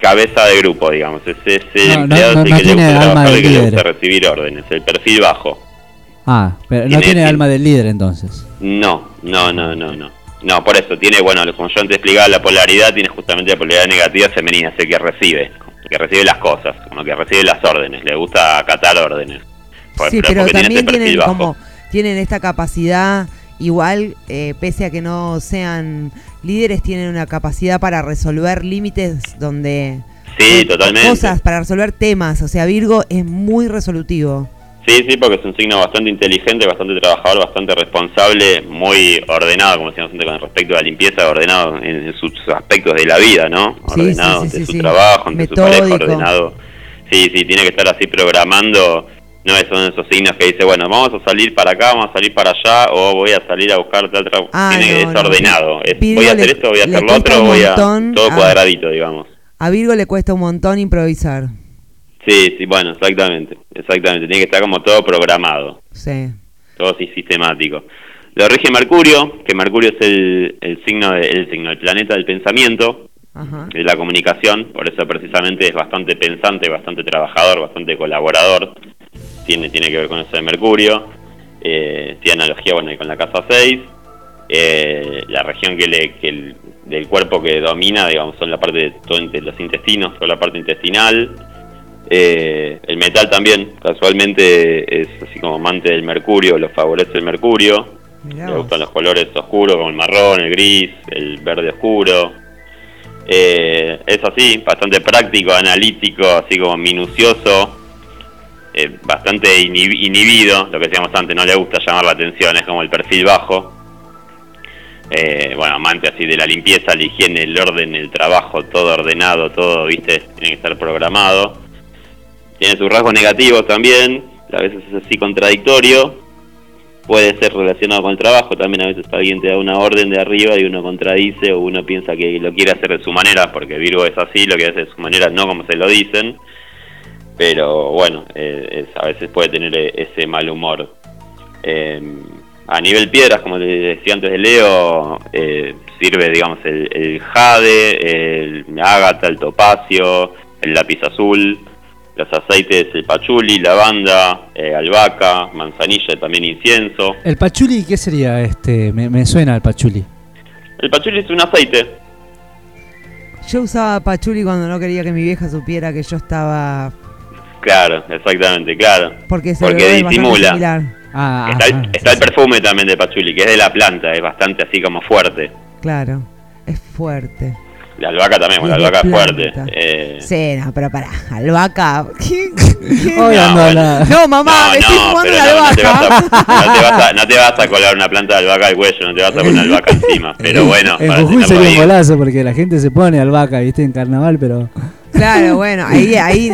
cabeza de grupo, digamos. Es, es el No, no, empleado no, que le gusta trabajar, el que le gusta recibir órdenes, el perfil bajo. Ah, pero no Tiene- tiene tiene- alma del líder entonces. No, no, no, no, no. No, por eso tiene, bueno, como yo antes explicaba, la polaridad tiene justamente la polaridad negativa femenina, es el que recibe, que recibe las cosas, como que recibe las órdenes, le gusta acatar órdenes. Por- Sí, pero tiene también tienen bajo. como tienen esta capacidad igual eh, pese a que no sean líderes tienen una capacidad para resolver límites donde Sí, totalmente. cosas para resolver temas, o sea, Virgo es muy resolutivo. Sí, sí, porque es un signo bastante inteligente, bastante trabajador, bastante responsable, muy ordenado, como decíamos antes con respecto a la limpieza, ordenado en, sus aspectos de la vida, ¿no? Sí, Ordenado sí, sí, ante sí, su trabajo, ante su pareja, ordenado. Sí, sí, tiene que estar así programando. No es uno de esos signos que dice, bueno, vamos a salir para acá, vamos a salir para allá, o voy a salir a buscar tal trabajo. Ah, tiene, no, es no. voy a hacer le- esto, voy a hacer lo otro, voy a. Todo a- cuadradito, digamos. A Virgo le cuesta un montón improvisar. Sí, sí, bueno, exactamente. Exactamente. Tiene que estar como todo programado. Sí. todo así sistemático. Lo rige Mercurio, que Mercurio es el, el signo de- el signo, el planeta del pensamiento, Ajá. de la comunicación, por eso precisamente es bastante pensante, bastante trabajador, bastante colaborador. Tiene, tiene que ver con eso de Mercurio. Eh, tiene analogía bueno, con la casa 6. Eh, la región que le, que el- del cuerpo que domina, digamos, son la parte de todo los intestinos, toda la parte intestinal. Eh, el metal también, casualmente es así como amante del mercurio, lo favorece el mercurio. Le gustan los colores oscuros como el marrón, el gris, el verde oscuro. Eh, es así, bastante práctico, analítico, así como minucioso, eh, bastante inhib- inhibido, lo que decíamos antes, no le gusta llamar la atención, es como el perfil bajo. Eh, bueno, amante así de la limpieza, la higiene, el orden, el trabajo, todo ordenado, todo, viste, tiene que estar programado. Tiene sus rasgos negativos también, a veces es así contradictorio, puede ser relacionado con el trabajo, también a veces alguien te da una orden de arriba y uno contradice o uno piensa que lo quiere hacer de su manera, porque Virgo es así, lo que hace de su manera, no como se lo dicen, pero bueno, eh, a veces puede tener eh, ese mal humor. Eh, a nivel piedras, como les decía antes de Leo, eh, sirve, digamos, el, el jade, el ágata, el topacio, el lápiz azul, los aceites, el pachuli, lavanda, eh, albahaca, manzanilla, también incienso. ¿El pachuli qué sería? este Me, me suena el pachuli. El pachuli es un aceite. Yo usaba pachuli cuando no quería que mi vieja supiera que yo estaba. Claro, exactamente, claro. Porque se Porque disimula. Ah, Está, el, está el perfume también de pachuli, que es de la planta, es bastante así como fuerte. Claro. Es fuerte. La albahaca también, la albahaca es fuerte. Eh, Sí, no, pero pará. Albahaca. No, ando bueno. la- No, mamá, me estoy fumando pero la no, no te, vas albahaca. a, no, te vas a, no te vas a colar una planta de albahaca al cuello, no te vas a poner albahaca encima. Pero bueno, En para Jujuy sería un golazo porque la gente se pone albahaca, viste, en carnaval, pero. Claro, bueno, ahí, ahí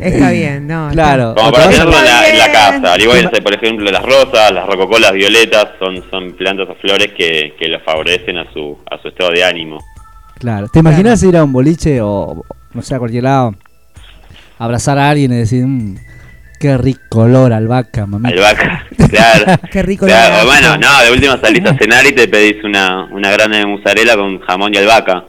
está bien, ¿no? Claro. Como para tenerlo en la, en la casa. Al igual que, por ejemplo, las rosas, las rococolas violetas son, son plantas o flores que, que lo favorecen a su, a su estado de ánimo. Claro. ¿Te imaginas ir a un boliche o, no sé, a cualquier lado, abrazar a alguien y decir, "Mm, qué rico olor albahaca, mami? Albahaca, claro. Qué rico Claro, olor bueno, no, de última salís a cenar y te pedís una, una grande de mozzarella con jamón y albahaca.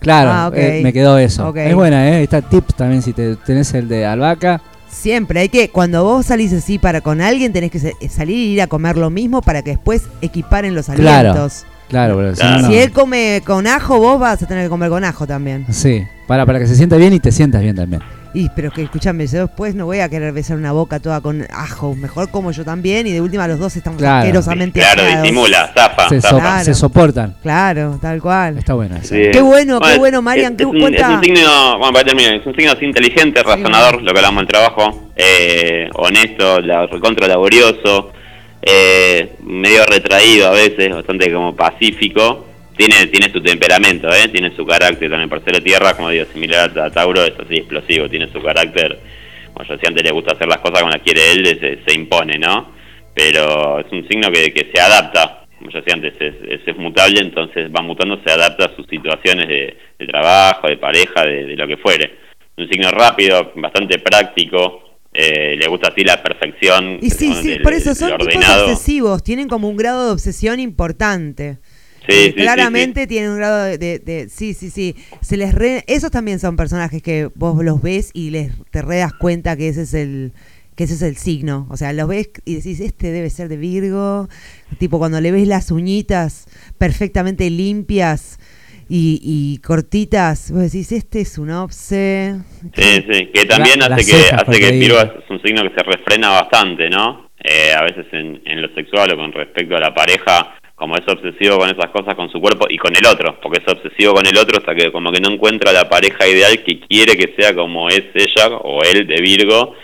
Claro, Ah, ok. eh, me quedó eso. Es buena, ¿eh? Está tips también si te tenés el de albahaca. Siempre hay que, cuando vos salís así para con alguien, tenés que salir y ir a comer lo mismo para que después equiparen los alimentos. Claro, pero si Claro. no, no. Si él come con ajo, vos vas a tener que comer con ajo también. Sí, para, para que se sienta bien y te sientas bien también. Y pero que escúchame, yo después no voy a querer besar una boca toda con ajo. Mejor como yo también y de última los dos estamos Claro. asquerosamente Claro, aseados. disimula, zafa, Se, so- zafa. Claro. se soportan. Claro, tal cual. Está buena esa. Sí. Qué bueno, qué bueno, Marian, Es, qué es un, cuenta- es un signo, bueno, para terminar, es un signo así inteligente, razonador, lo que hablamos del trabajo, eh, honesto, la, recontra laborioso, eh, medio retraído a veces, bastante como pacífico. Tiene, tiene su temperamento, ¿eh? tiene su carácter también. Por ser de tierra, como digo, similar a Tauro, es así explosivo, tiene su carácter. Como yo decía antes, le gusta hacer las cosas como las quiere él, se, se impone, ¿no? Pero es un signo que, que se adapta, como yo decía antes, es, mutable, entonces va mutando, se adapta a sus situaciones de, trabajo, de pareja, de, lo que fuere. Un signo rápido, bastante práctico, eh, le gusta así la perfección. Y sí, sí, por eso son tipos obsesivos, tienen como un grado de obsesión importante. Sí, Eh, sí, sí, claramente tienen un grado de, de- de- sí, sí, sí. Se les re- esos también son personajes que vos los ves y les te re das cuenta que ese es el que ese es el signo. O sea, los ves y decís, este debe ser de Virgo. Tipo, cuando le ves las uñitas perfectamente limpias y, y cortitas, vos decís, este es un obse. Sí, sí, que también La- hace que hace que Virgo es un signo que se refrena bastante, ¿no? Eh, a veces en, en lo sexual o con respecto a la pareja, como es obsesivo con esas cosas, con su cuerpo y con el otro, porque es obsesivo con el otro hasta que como que no encuentra la pareja ideal que quiere que sea como es ella o él de Virgo,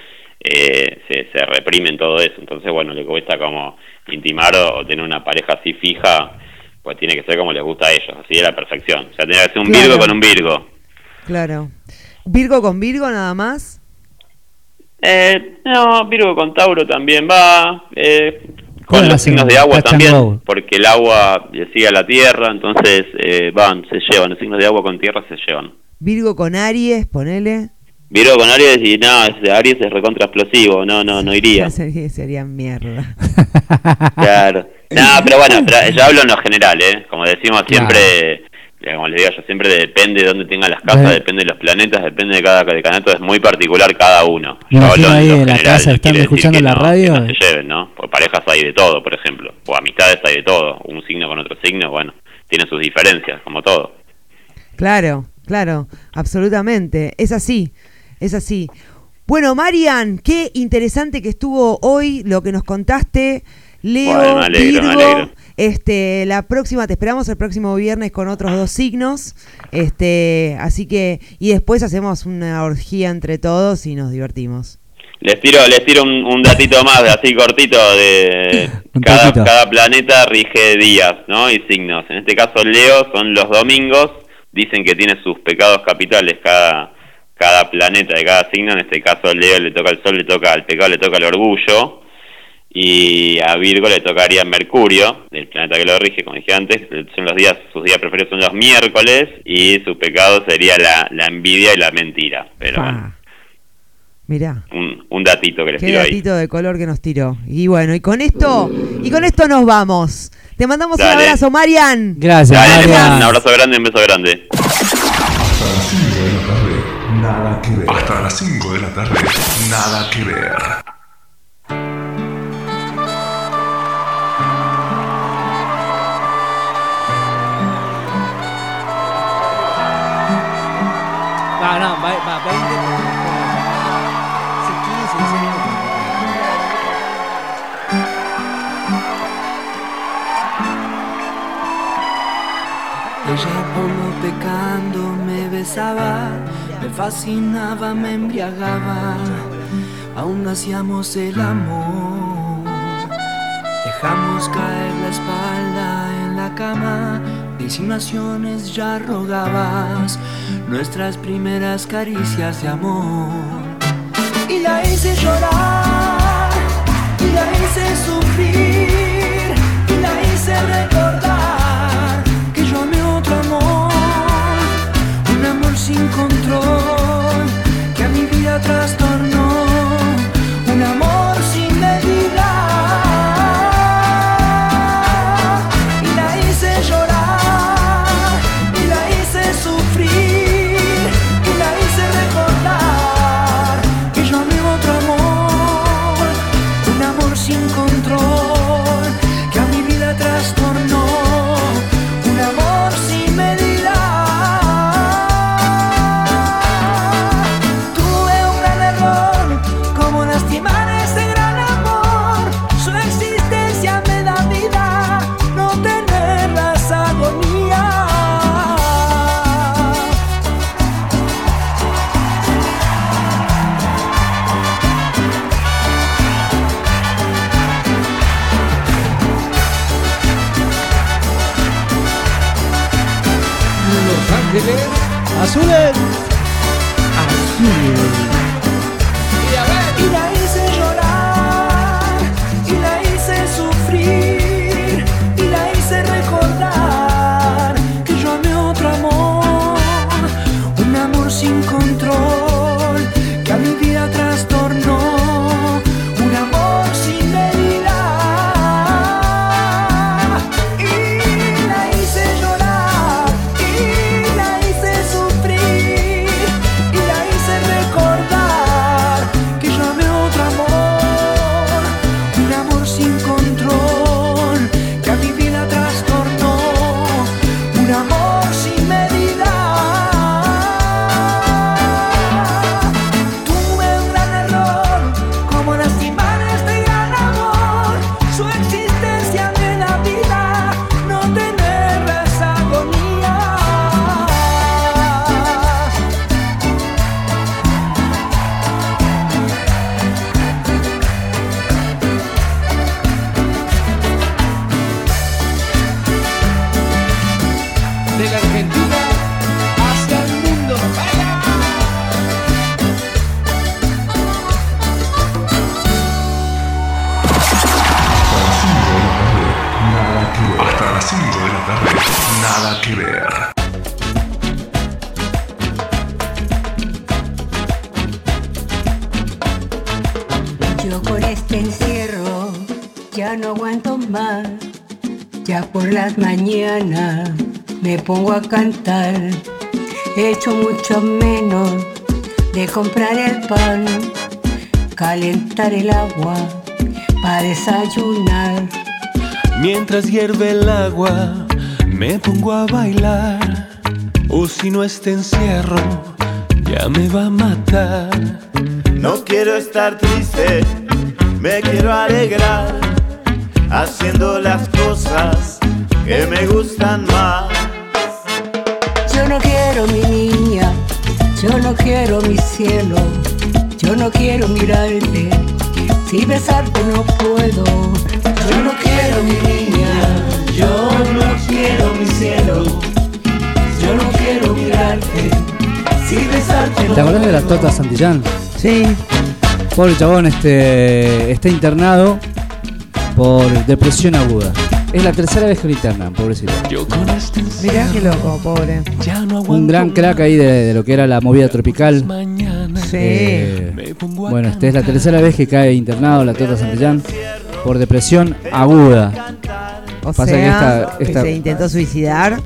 eh, se, se reprime en todo eso. Entonces, bueno, le cuesta como intimar o, o tener una pareja así fija, pues tiene que ser como les gusta a ellos, así de la perfección. O sea, tiene que ser un Claro. Virgo con un Virgo. Claro. Virgo con Virgo nada más. Eh, no, Virgo con Tauro también va. Eh, con los signos de agua también, porque el agua le sigue a la tierra, entonces eh, van, se llevan. Los signos de agua con tierra se llevan. Virgo con Aries, ponele. Virgo con Aries y nada, ese Aries es recontra explosivo, no, no, no iría. Sería, sería mierda. Claro. No, pero bueno, pero yo hablo en lo general, ¿eh? Como decimos siempre, eh, como les digo yo, siempre depende de dónde tengan las casas, Bueno. depende de los planetas, depende de cada decanato, es muy particular cada uno. Yo hablo ahí lo en la general, casa, no están escuchando la no- radio. que no se lleven, ¿no? Por parejas hay de todo, por ejemplo, o amistades hay de todo, un signo con otro signo, bueno, tiene sus diferencias, como todo. Claro, claro, absolutamente. Es así, es así. Bueno, Marian, qué interesante que estuvo hoy lo que nos contaste. Leo, Bueno, me alegro, me Virgo, alegro. este, la próxima, te esperamos el próximo viernes con otros dos signos. Este, así que, y después hacemos una orgía entre todos y nos divertimos. Les tiro, les tiro un, un datito más, así cortito, de cada, cada planeta rige días, ¿no? Y signos. En este caso Leo son los domingos, dicen que tiene sus pecados capitales cada, cada planeta de cada signo, en este caso Leo le toca al Sol, le toca al pecado, le toca el orgullo, y a Virgo le tocaría Mercurio, el planeta que lo rige, como dije antes, son los días, sus días preferidos son los miércoles, y su pecado sería la, la envidia y la mentira. Pero bueno, Ah, mirá. un, un datito que les Qué tiro ahí. datito de color que nos tiró. Y bueno, y con esto, y con esto nos vamos. Te mandamos un abrazo, Marian. Gracias, Dale, mando un Marian. abrazo grande y un beso grande. Hasta las 5 de la tarde, nada que ver. Nada que ver. No, va, va, 20. Sí, 15, 16 minutos. Ella como pecando me besaba, me fascinaba, me embriagaba, aún hacíamos el amor. Dejamos caer la espalda en la cama, insinuaciones ya rogabas nuestras primeras caricias de amor. Y la hice llorar, y la hice sufrir, y la hice recordar que yo amé otro amor, un amor sin control, cantar. He hecho mucho menos de comprar el pan, calentar el agua para desayunar. Mientras hierve el agua, me pongo a bailar. O si no este encierro, ya me va a matar. No quiero estar triste, me quiero alegrar, haciendo las cosas que me gustan más. Quiero mi cielo, yo no quiero mirarte, si besarte no puedo. Yo no quiero mi niña, yo no quiero mi cielo, yo no quiero mirarte, si besarte no ¿Te acordás de la Tota Santillán? Sí. Pobre chabón, este, está internado por depresión aguda. Es la tercera vez que lo internan, pobrecito. Mirá qué loco, pobre. Un gran crack ahí de, de lo que era la movida tropical. Sí. Eh, bueno, esta es la tercera vez que cae internado la Tota Santillán por depresión aguda. O Pasa que sea, esta- que esta- se intentó suicidar.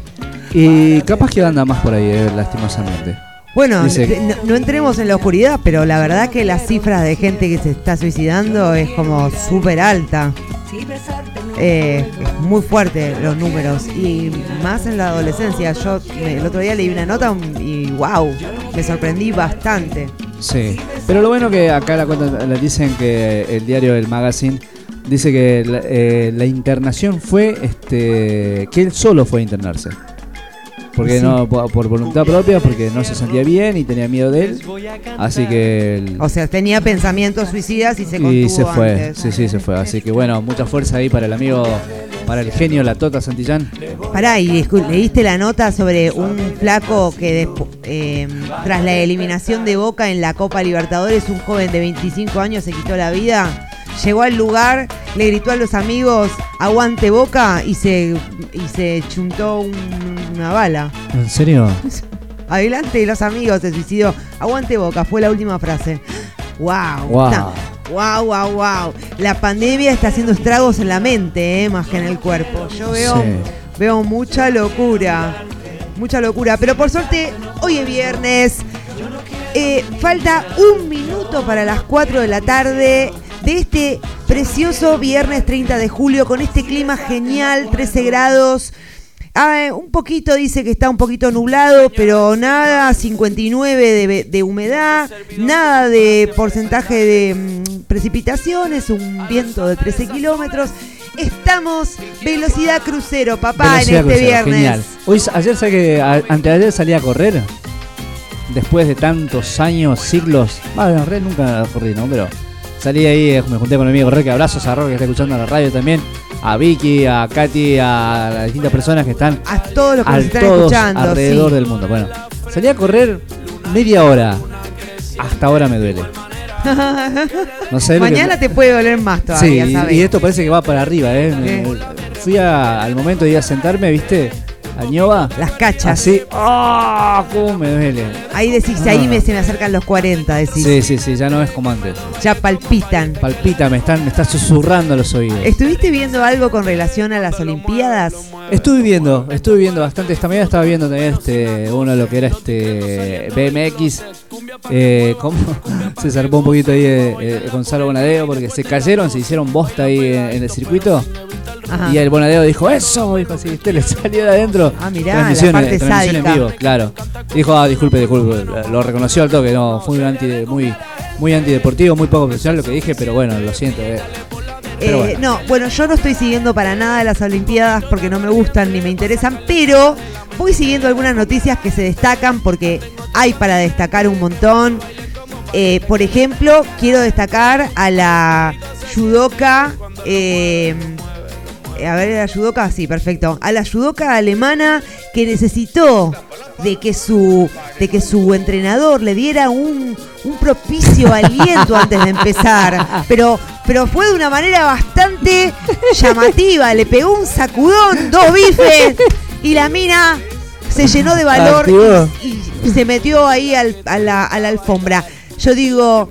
Y capaz que anda más por ahí, eh, lastimosamente. Bueno, Dice- de- no, no entremos en la oscuridad, pero la verdad que las cifras de gente que se está suicidando es como súper alta. Eh, es muy fuerte los números y más en la adolescencia. Yo me- el otro día leí una nota y wow, me sorprendí bastante. Sí, pero lo bueno que acá la cuenta le dicen que el diario El Magazine dice que la, eh, la internación fue este que él solo fue a internarse. Porque Sí. no por, por voluntad propia, porque no se sentía bien y tenía miedo de él. Así que O sea, tenía pensamientos suicidas y se contuvo y se fue. antes. Sí, sí, se fue. Así que bueno, mucha fuerza ahí para el amigo, para el genio La Tota Santillán. Pará, y leíste la nota sobre un flaco que eh, tras la eliminación de Boca en la Copa Libertadores, un joven de 25 años se quitó la vida. Llegó al lugar, le gritó a los amigos, aguante Boca, y se, y se chuntó un- una bala. ¿En serio? Adelante de los amigos, se suicidó. Aguante Boca, fue la última frase. Wow. Wow. Wow, wow, wow. La pandemia está haciendo estragos en la mente, eh, más que en el cuerpo. Yo veo, Sí. veo mucha locura. Mucha locura. Pero por suerte, hoy es viernes. Eh, falta un minuto para las 4 de la tarde de este precioso viernes 30 de julio con este clima genial, 13 grados. Ah, un poquito dice que está un poquito nublado, pero nada, 59 de, de humedad, nada de porcentaje de mm, precipitaciones, un viento de 13 kilómetros. Estamos velocidad crucero, papá, Velocidad en este crucero, viernes. Genial. Hoy, ayer, ¿sabes que anteayer salí a correr? Después de tantos años, siglos. Bueno, en realidad nunca corrí, ¿no? Pero salí ahí, eh, me junté con mi amigo Roque. Abrazos a Roque que está escuchando la radio también. A Vicky, a Katy, a las distintas personas que están A todos los que nos están todos escuchando. alrededor sí. del mundo. Bueno, salí a correr media hora. Hasta ahora me duele. No sé lo que- Mañana te puede doler más Sí, todavía, ¿sabes? y esto parece que va para arriba, ¿eh? Sí. Fui a- al momento de ir a sentarme, ¿viste? A Ñoba. Las cachas. Así. ¡Ah! ¿Cómo me duele? Ahí decís, Ah. ahí me, se me acercan los 40, decís. Sí, sí, sí, ya no es como antes. Ya palpitan. Palpita, me están, me está susurrando a los oídos. ¿Estuviste viendo algo con relación a las Olimpiadas? Estuve viendo, estuve viendo bastante. Esta mañana estaba viendo también este, uno de lo que era este BMX. Eh, cómo se zarpó un poquito ahí eh, eh, Gonzalo Bonadeo porque se cayeron, se hicieron bosta ahí en, en el circuito. Ajá. Y el Bonadeo dijo, eso, dijo así, ¿viste? le salió de adentro. Ah, mirá, eh, transmisión en vivo, claro. Dijo, ah, disculpe, disculpe, lo reconoció al toque, no, fue un anti, muy, muy antideportivo, muy poco profesional lo que dije, pero bueno, lo siento. eh. Pero Eh. No, bueno, yo no estoy siguiendo para nada las Olimpiadas porque no me gustan ni me interesan, pero voy siguiendo algunas noticias que se destacan porque hay para destacar un montón. Eh, por ejemplo, quiero destacar a la judoka. eh, a ver, la judoka, sí, perfecto. A la judoka alemana que necesitó de que su de que su entrenador le diera un, un propicio aliento antes de empezar. Pero, pero fue de una manera bastante llamativa. Le pegó un sacudón, dos bifes, y la mina se llenó de valor y, y se metió ahí al- a, la, a la alfombra. Yo digo,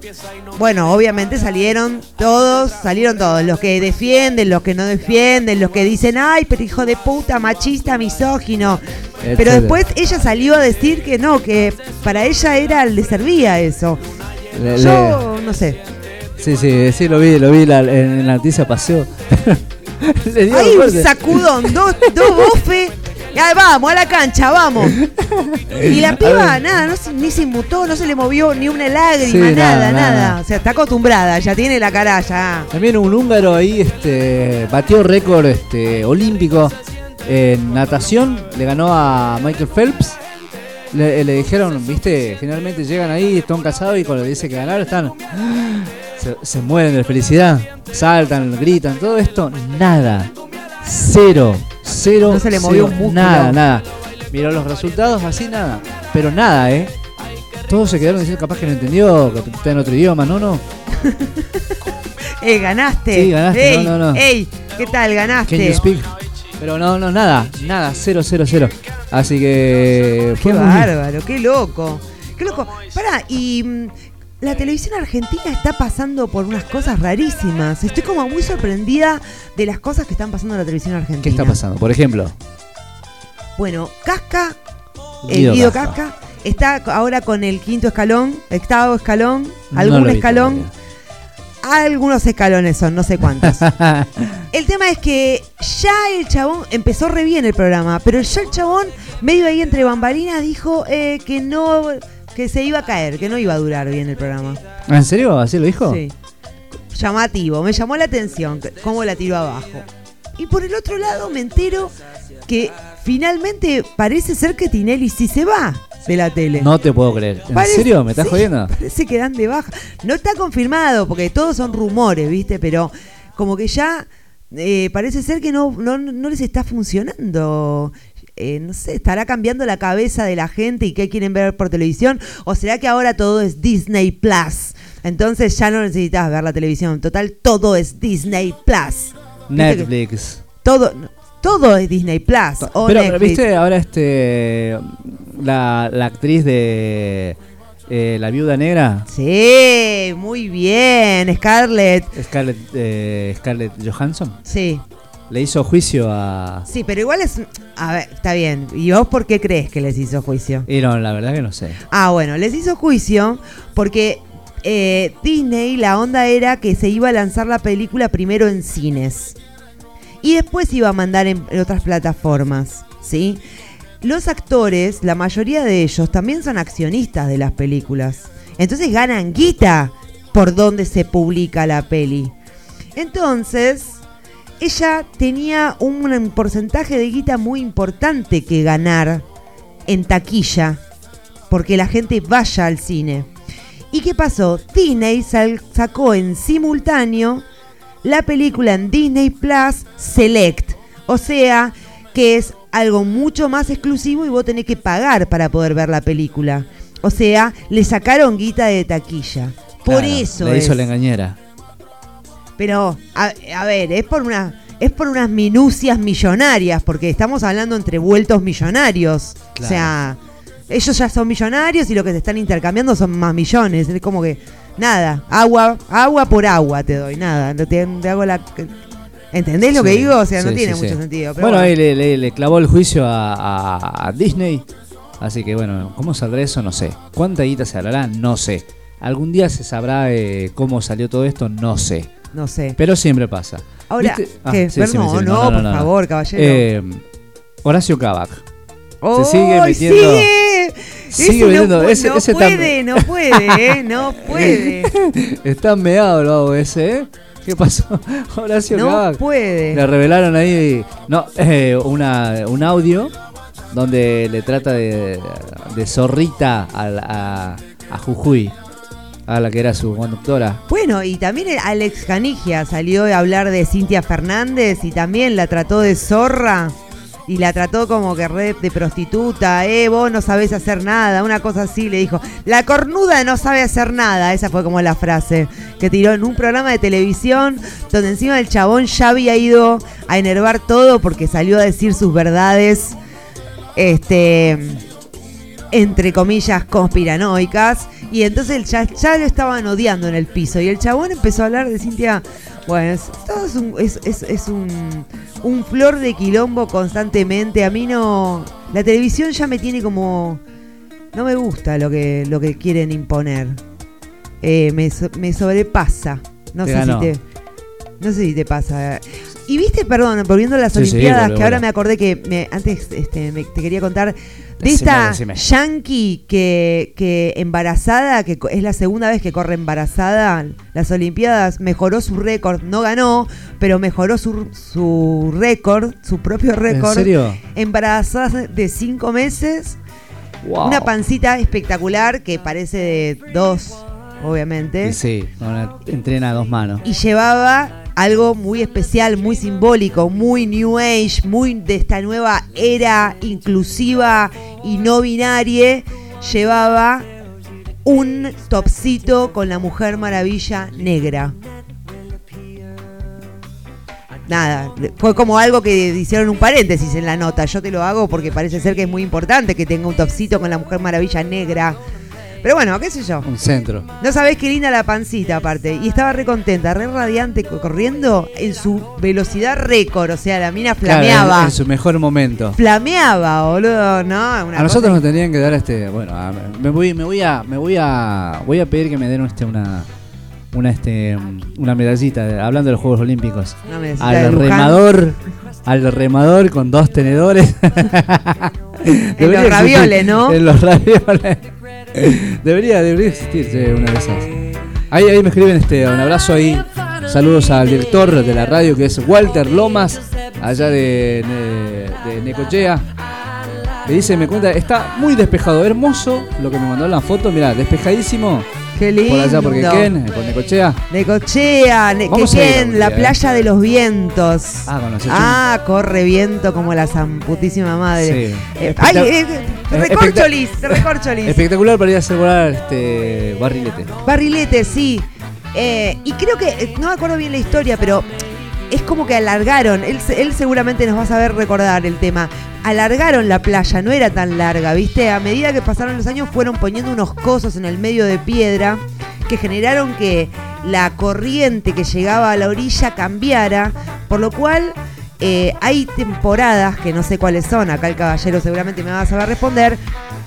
bueno, obviamente salieron todos, salieron todos, los que defienden, los que no defienden, los que dicen, ay, pero hijo de puta, machista, misógino. Pero después ella salió a decir que no, que para ella era, le servía eso. Le- Yo no sé. Sí, sí, sí, lo vi, lo vi la- en la noticia dio Hay un sacudón, dos, dos bofes Ya, vamos, a la cancha, vamos. Y la piba, nada, no se- ni se inmutó, no se le movió ni una lágrima, Sí, nada, nada, nada, nada. O sea, está acostumbrada, ya tiene la cara ya. También un húngaro ahí este, batió récord este, olímpico en natación, le ganó a Michael Phelps. Le, le dijeron, viste, generalmente llegan ahí, están casados y cuando le dice que ganaron están. Se, se mueren de felicidad, saltan, gritan, todo esto, nada. Cero, cero. No se le movió cero, un músculo. Nada, nada. Miró los resultados, así nada. Pero nada, ¿eh? Todos se quedaron diciendo, capaz que no entendió, que está en otro idioma, no, no. Eh, ganaste. Sí, ganaste, Ey, no, no, no. Ey, ¿qué tal? Ganaste. Can you speak? Pero no, no, nada, nada, cero, cero, cero. Así que Qué fue muy- bárbaro, qué loco. Qué loco. Pará, y mm, la televisión argentina está pasando por unas cosas rarísimas. Estoy como muy sorprendida de las cosas que están pasando en la televisión argentina. ¿Qué está pasando? Por ejemplo, Bueno, Casca, el Guido Guido Casca. Casca, está ahora con el quinto escalón, octavo escalón, algún escalón. Algunos escalones son, no sé cuántos. el tema es que ya el chabón empezó re bien el programa, pero ya el chabón, medio ahí entre bambalinas, dijo eh, que no, que se iba a caer, que no iba a durar bien el programa. ¿en serio? ¿Así lo dijo? Sí. Llamativo, me llamó la atención cómo la tiró abajo. Y por el otro lado me entero que finalmente parece ser que Tinelli sí se va de la tele. No te puedo creer. ¿En Parece- serio? ¿Me estás sí, jodiendo? Parece que dan de baja. No está confirmado, porque todos son rumores, ¿viste? Pero como que ya eh, parece ser que no, no, no les está funcionando. Eh, no sé, ¿estará cambiando la cabeza de la gente y qué quieren ver por televisión? ¿O será que ahora todo es Disney Plus? Entonces ya no necesitas ver la televisión. Total, todo es Disney Plus. ¿Viste que Netflix. Todo, todo es Disney Plus. o Pero, viste ahora este la, la actriz de eh, La Viuda Negra, Sí, muy bien, Scarlett. Scarlett, eh, Scarlett Johansson, Sí. le hizo juicio a... Sí, pero igual es. A ver, está bien. ¿Y vos por qué crees que les hizo juicio? Y no, la verdad que no sé. Ah, bueno, les hizo juicio porque eh, Disney, la onda era que se iba a lanzar la película primero en cines y después iba a mandar en, en otras plataformas, ¿sí? Los actores, la mayoría de ellos, también son accionistas de las películas. Entonces ganan guita por donde se publica la peli. Entonces, ella tenía un porcentaje de guita muy importante que ganar en taquilla, porque la gente vaya al cine. ¿Y qué pasó? Disney sacó en simultáneo la película en Disney Plus Select, o sea, que es algo mucho más exclusivo y vos tenés que pagar para poder ver la película. O sea, le sacaron guita de taquilla. Por Claro, eso Le es. hizo la engañera. Pero, a, a ver, es por una. Es por unas minucias millonarias, porque estamos hablando entre vueltos millonarios. O sea, ellos ya son millonarios y lo que te están intercambiando son más millones. Es como que, nada, agua, agua por agua te doy, nada. Te, te hago la. ¿Entendés lo que digo? O sea, no tiene sí, mucho sentido. Pero Bueno, ahí le, le- le clavó el juicio a, a- a Disney. Así que bueno, ¿cómo saldrá eso? No sé. ¿Cuánta guita se hablará? No sé. Algún día se sabrá eh, cómo salió todo esto, no sé. No sé. Pero siempre pasa. Ahora, sí, Perdón, sí, me- sí, no, por favor, caballero. Eh, Horacio Cavac. ¡Oh, se sigue metiendo. sigue! sigue no metiendo. pu- ese, no ese puede, no puede, ¿eh? No puede. Está meado el vago ese, ¿eh? ¿Qué pasó? Horacio No Cavac. puede. Le revelaron ahí no, eh, una, un audio donde le trata de, de zorrita a, a, a Jujuy, a la que era su conductora. Bueno, y también Alex Canigia salió a hablar de Cintia Fernández y también la trató de zorra y la trató como que red de prostituta, eh, vos no sabés hacer nada, una cosa así le dijo. La cornuda no sabe hacer nada, esa fue como la frase que tiró en un programa de televisión donde encima el chabón ya había ido a enervar todo porque salió a decir sus verdades, este, entre comillas, conspiranoicas. Y entonces ya, ya lo estaban odiando en el piso. Y el chabón empezó a hablar de Cintia. Bueno, es, todo es, un, es, es- es un, un flor de quilombo constantemente. A mí no. La televisión ya me tiene como. No me gusta lo que, lo que quieren imponer. Eh, me, me sobrepasa. No Te sé ganó. si te. No sé si te pasa. Y viste, perdón, volviendo a las Sí, Olimpiadas, que ahora me acordé que me- antes este, me- te quería contar de esta yankee que, que embarazada, que es la segunda vez que corre embarazada las Olimpiadas, mejoró su récord, no ganó, pero mejoró su, su récord, su propio récord. serio? Embarazada de cinco meses, Wow. una pancita espectacular que parece de dos, obviamente Y sí, entrena a dos manos. y llevaba algo muy especial, muy simbólico, muy New Age, muy de esta nueva era inclusiva y no binaria. Llevaba un topsito con la Mujer Maravilla negra. Nada, fue como algo que hicieron un paréntesis en la nota. Yo te lo hago porque parece ser que es muy importante que tenga un topsito con la Mujer Maravilla negra. Pero bueno, qué sé yo. Un centro. No sabés qué linda la pancita aparte. Y estaba re contenta, re radiante co- corriendo en su velocidad récord. O sea, la mina Claro, flameaba. en, en su mejor momento. Flameaba, boludo, ¿no? Una a nosotros nos tendrían que dar este, bueno, a- me voy, me voy a, me voy a, voy a pedir que me den este una, una este, una medallita, hablando de los Juegos Olímpicos. Una Al remador, al remador con dos tenedores. Debería los ravioles, ¿no? En los ravioles. debería, debería existir sí, una de esas. Ahí, ahí me escriben este, un abrazo ahí. Saludos al director de la radio que es Walter Lomas, allá de, de, de Necochea. Me dice, me cuenta, está muy despejado, hermoso lo que me mandó en la foto, mirá, despejadísimo. Qué lindo. Por allá por Quequén, por Necochea. Necochea, ne la ¿eh? playa de los vientos. Ah, con los Ah, corre viento como la zamputísima madre. Sí. Eh, ay, eh, Eh, recorcholis, recorcholis. Espectacular para ir a hacer volar este barrilete. Barrilete, sí. Eh, y creo que, no me acuerdo bien la historia, pero es como que alargaron. Él, él seguramente nos va a saber recordar el tema. Alargaron la playa, no era tan larga, ¿viste? A medida que pasaron los años fueron poniendo unos cosos en el medio de piedra que generaron que la corriente que llegaba a la orilla cambiara, por lo cual eh, hay temporadas, que no sé cuáles son, acá el caballero seguramente me va a saber responder,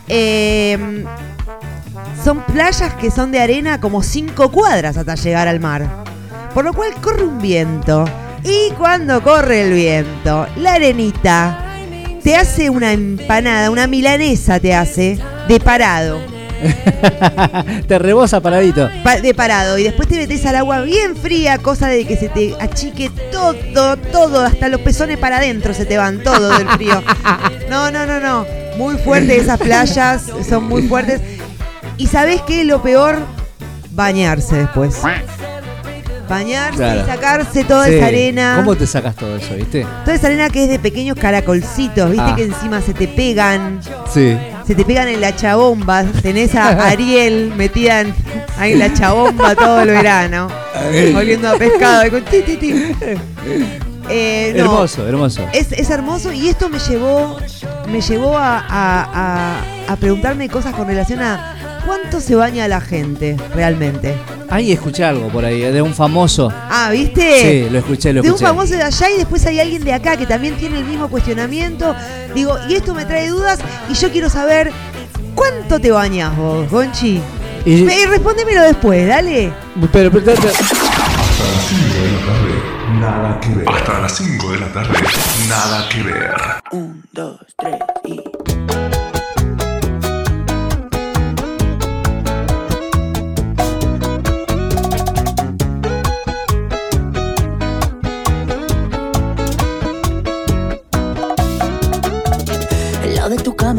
eh, son playas que son de arena como 5 cuadras hasta llegar al mar. Por lo cual corre un viento. Y cuando corre el viento, la arenita te hace una empanada, una milanesa te hace de parado. Te rebosa paradito. Pa- de parado. Y después te metes al agua bien fría, cosa de que se te achique todo, todo, hasta los pezones para adentro se te van, todo del frío. No, no, no, no. Muy fuertes esas playas, son muy fuertes. ¿Y sabés qué es lo peor? Bañarse después. Bañarse Claro. y sacarse toda Sí. esa arena. ¿Cómo te sacas todo eso, viste? Toda esa arena que es de pequeños caracolcitos, viste Ah. que encima se te pegan. Sí. Se te pegan en la chabomba. Tenés a Ariel metida en, ahí en la chabomba todo el verano. Oliendo a pescado. y con ti, ti, ti. Eh, no. Hermoso, hermoso. Es, es hermoso y esto me llevó, me llevó a, a- a- a preguntarme cosas con relación a cuánto se baña la gente realmente. Ahí escuché algo por ahí, de un famoso. Ah, ¿viste? Sí, lo escuché, lo de un escuché. famoso de allá y después hay alguien de acá que también tiene el mismo cuestionamiento. Digo, y esto me trae dudas y yo quiero saber cuánto te bañas vos, Gonchi. Y- Me- respóndemelo después, dale. Pero, pero, pero- Hasta las 5 de la tarde, nada que ver. Hasta las 5 de la tarde, nada que ver. Un, dos, tres y.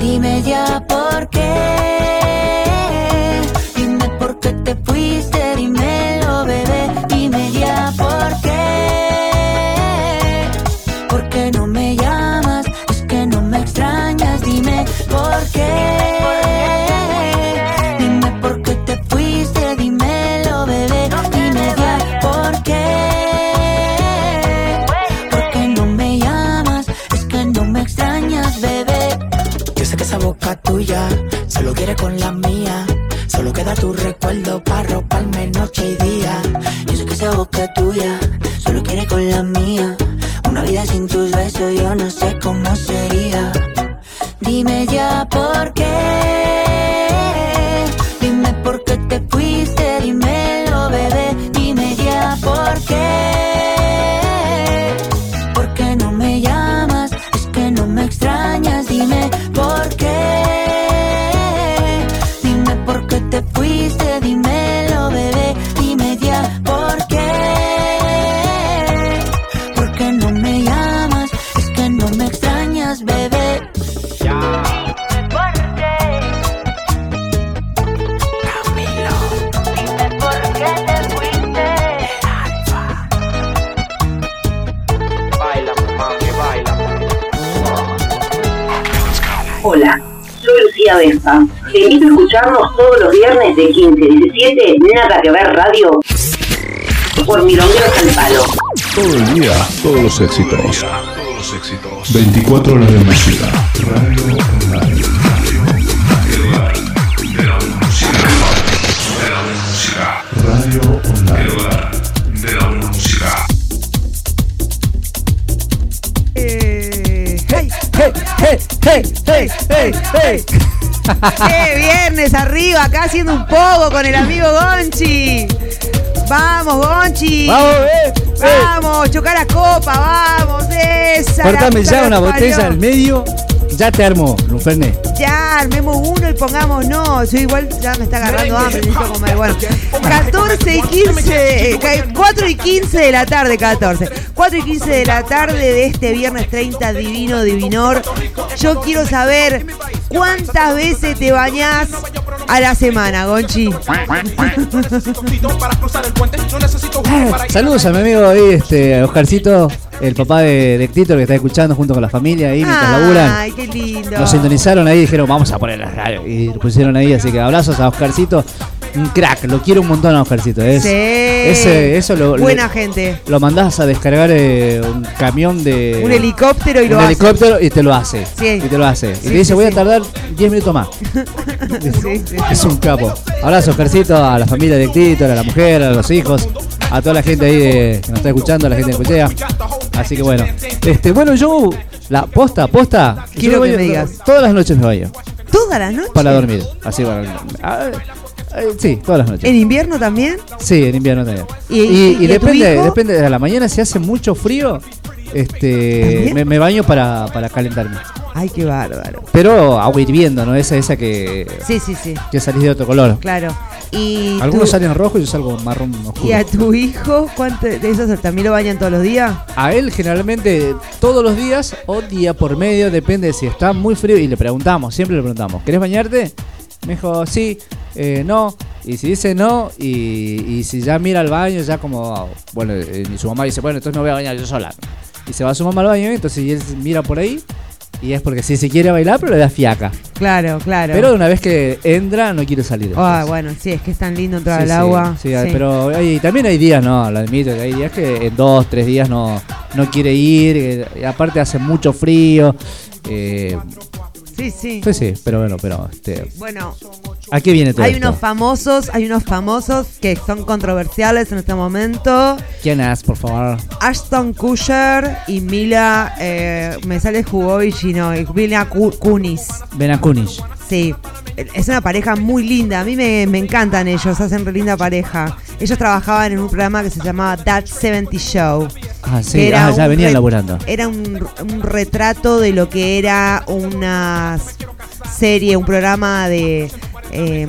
Dime ya por qué. Hola, soy Lucía Vespa. Te invito a escucharnos todos los viernes de 15 a 17, Nada que ver radio, por Milongueros al Palo. Todo el día, todos los éxitos. 24 horas de música. Radio ¡Qué viernes arriba! Acá haciendo un poco con el amigo Gonchi. Vamos, Gonchi. Vamos, eh, Vamos, chocar la copa, vamos, esa. Cortame ya una botella parió. al medio. Ya te armo, Luferne. Ya, armemos uno y pongamos no. Yo igual ya me está agarrando hambre, necesito comer. Bueno, 14 y 15, eh, 4 y 15 de la tarde, 14. 4 y 15 de la tarde de este viernes 30, divino, divinor. Yo quiero saber cuántas veces te bañás a la semana, Gonchi. Saludos a mi amigo ahí, este, Oscarcito, el papá de, de Tito que está escuchando junto con la familia ahí mientras laburan. Ay, qué lindo. Nos sintonizaron ahí y dijeron, vamos a poner la radio. Y lo pusieron ahí, así que abrazos a Oscarcito. Un crack, lo quiero un montón a Oscarcito. Es, Sí. ese, eso lo, lo- Buena gente. lo mandás a descargar eh, un camión de. Un helicóptero y un lo hace. helicóptero y te lo hace. Sí. Y te lo hace. Sí, y te dice, voy a tardar 10 minutos más. Sí, sí. Es un capo. Abrazo, Oscarcito, a la familia de Tito, a la mujer, a los hijos, a toda la gente ahí de- que nos está escuchando, a la gente de Cuchea. Así que bueno. Este, bueno, yo, la posta, posta. Quiero que me digas. Todas las noches me baño. ¿Toda la noche? Para dormir. Así, bueno. ah, eh, sí, todas las noches. ¿En invierno también? Sí, en invierno también. ¿Y- Y, depende, depende de la mañana, si hace mucho frío, este me, me baño para, para calentarme. Ay, qué bárbaro. Pero agua hirviendo, ¿no? Esa, esa que, Sí, sí, sí. que salís de otro color. Claro. Y Algunos salen rojo y yo salgo marrón oscuro. ¿Y a tu hijo cuánto de esos también lo bañan todos los días? A él generalmente todos los días o día por medio, depende de si está muy frío. Y le preguntamos, siempre le preguntamos, ¿querés bañarte? Me dijo, sí, eh, no. Y si dice no, y, y si ya mira al baño, ya como, bueno, eh, y su mamá dice, bueno, entonces me voy a bañar yo sola. Y se va su mamá al baño, entonces y él mira por ahí, y es porque sí se quiere bailar, pero le da fiaca. Claro, claro. Pero una vez que entra, no quiere salir. Ah, bueno, sí, es que es tan lindo entrar Sí, al sí, agua. Sí, pero hay- también hay días, no, lo admito, que hay días que en dos, tres días no, no quiere ir, eh, y aparte hace mucho frío. eh, Sí, sí. Sí, sí, pero bueno, pero este, Bueno, ¿a qué viene todo hay esto? unos famosos, hay unos famosos que son controversiales en este momento. ¿Quién es, por favor? Ashton Kutcher y Mila, eh, me sale Jugovic no, y Mila Ku- Kunis. Ben Kunish. Sí, es una pareja muy linda. A mí me, me encantan ellos, hacen re linda pareja. Ellos trabajaban en un programa que se llamaba That 70 Show. Ah, sí, era ah, ya venían laburando. Era un, un retrato de lo que era una serie, un programa de, eh,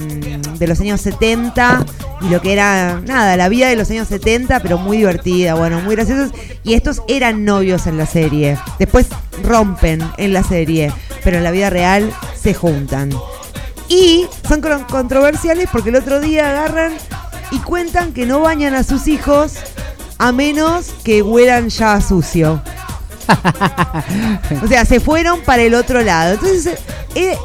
de los años 70 y lo que era, nada, la vida de los años 70, pero muy divertida, bueno, muy graciosos. Y estos eran novios en la serie. Después rompen en la serie, pero en la vida real se juntan. Y son con- controversiales porque el otro día agarran y cuentan que no bañan a sus hijos a menos que huelan ya a sucio. o sea, se fueron para el otro lado. Entonces, eh,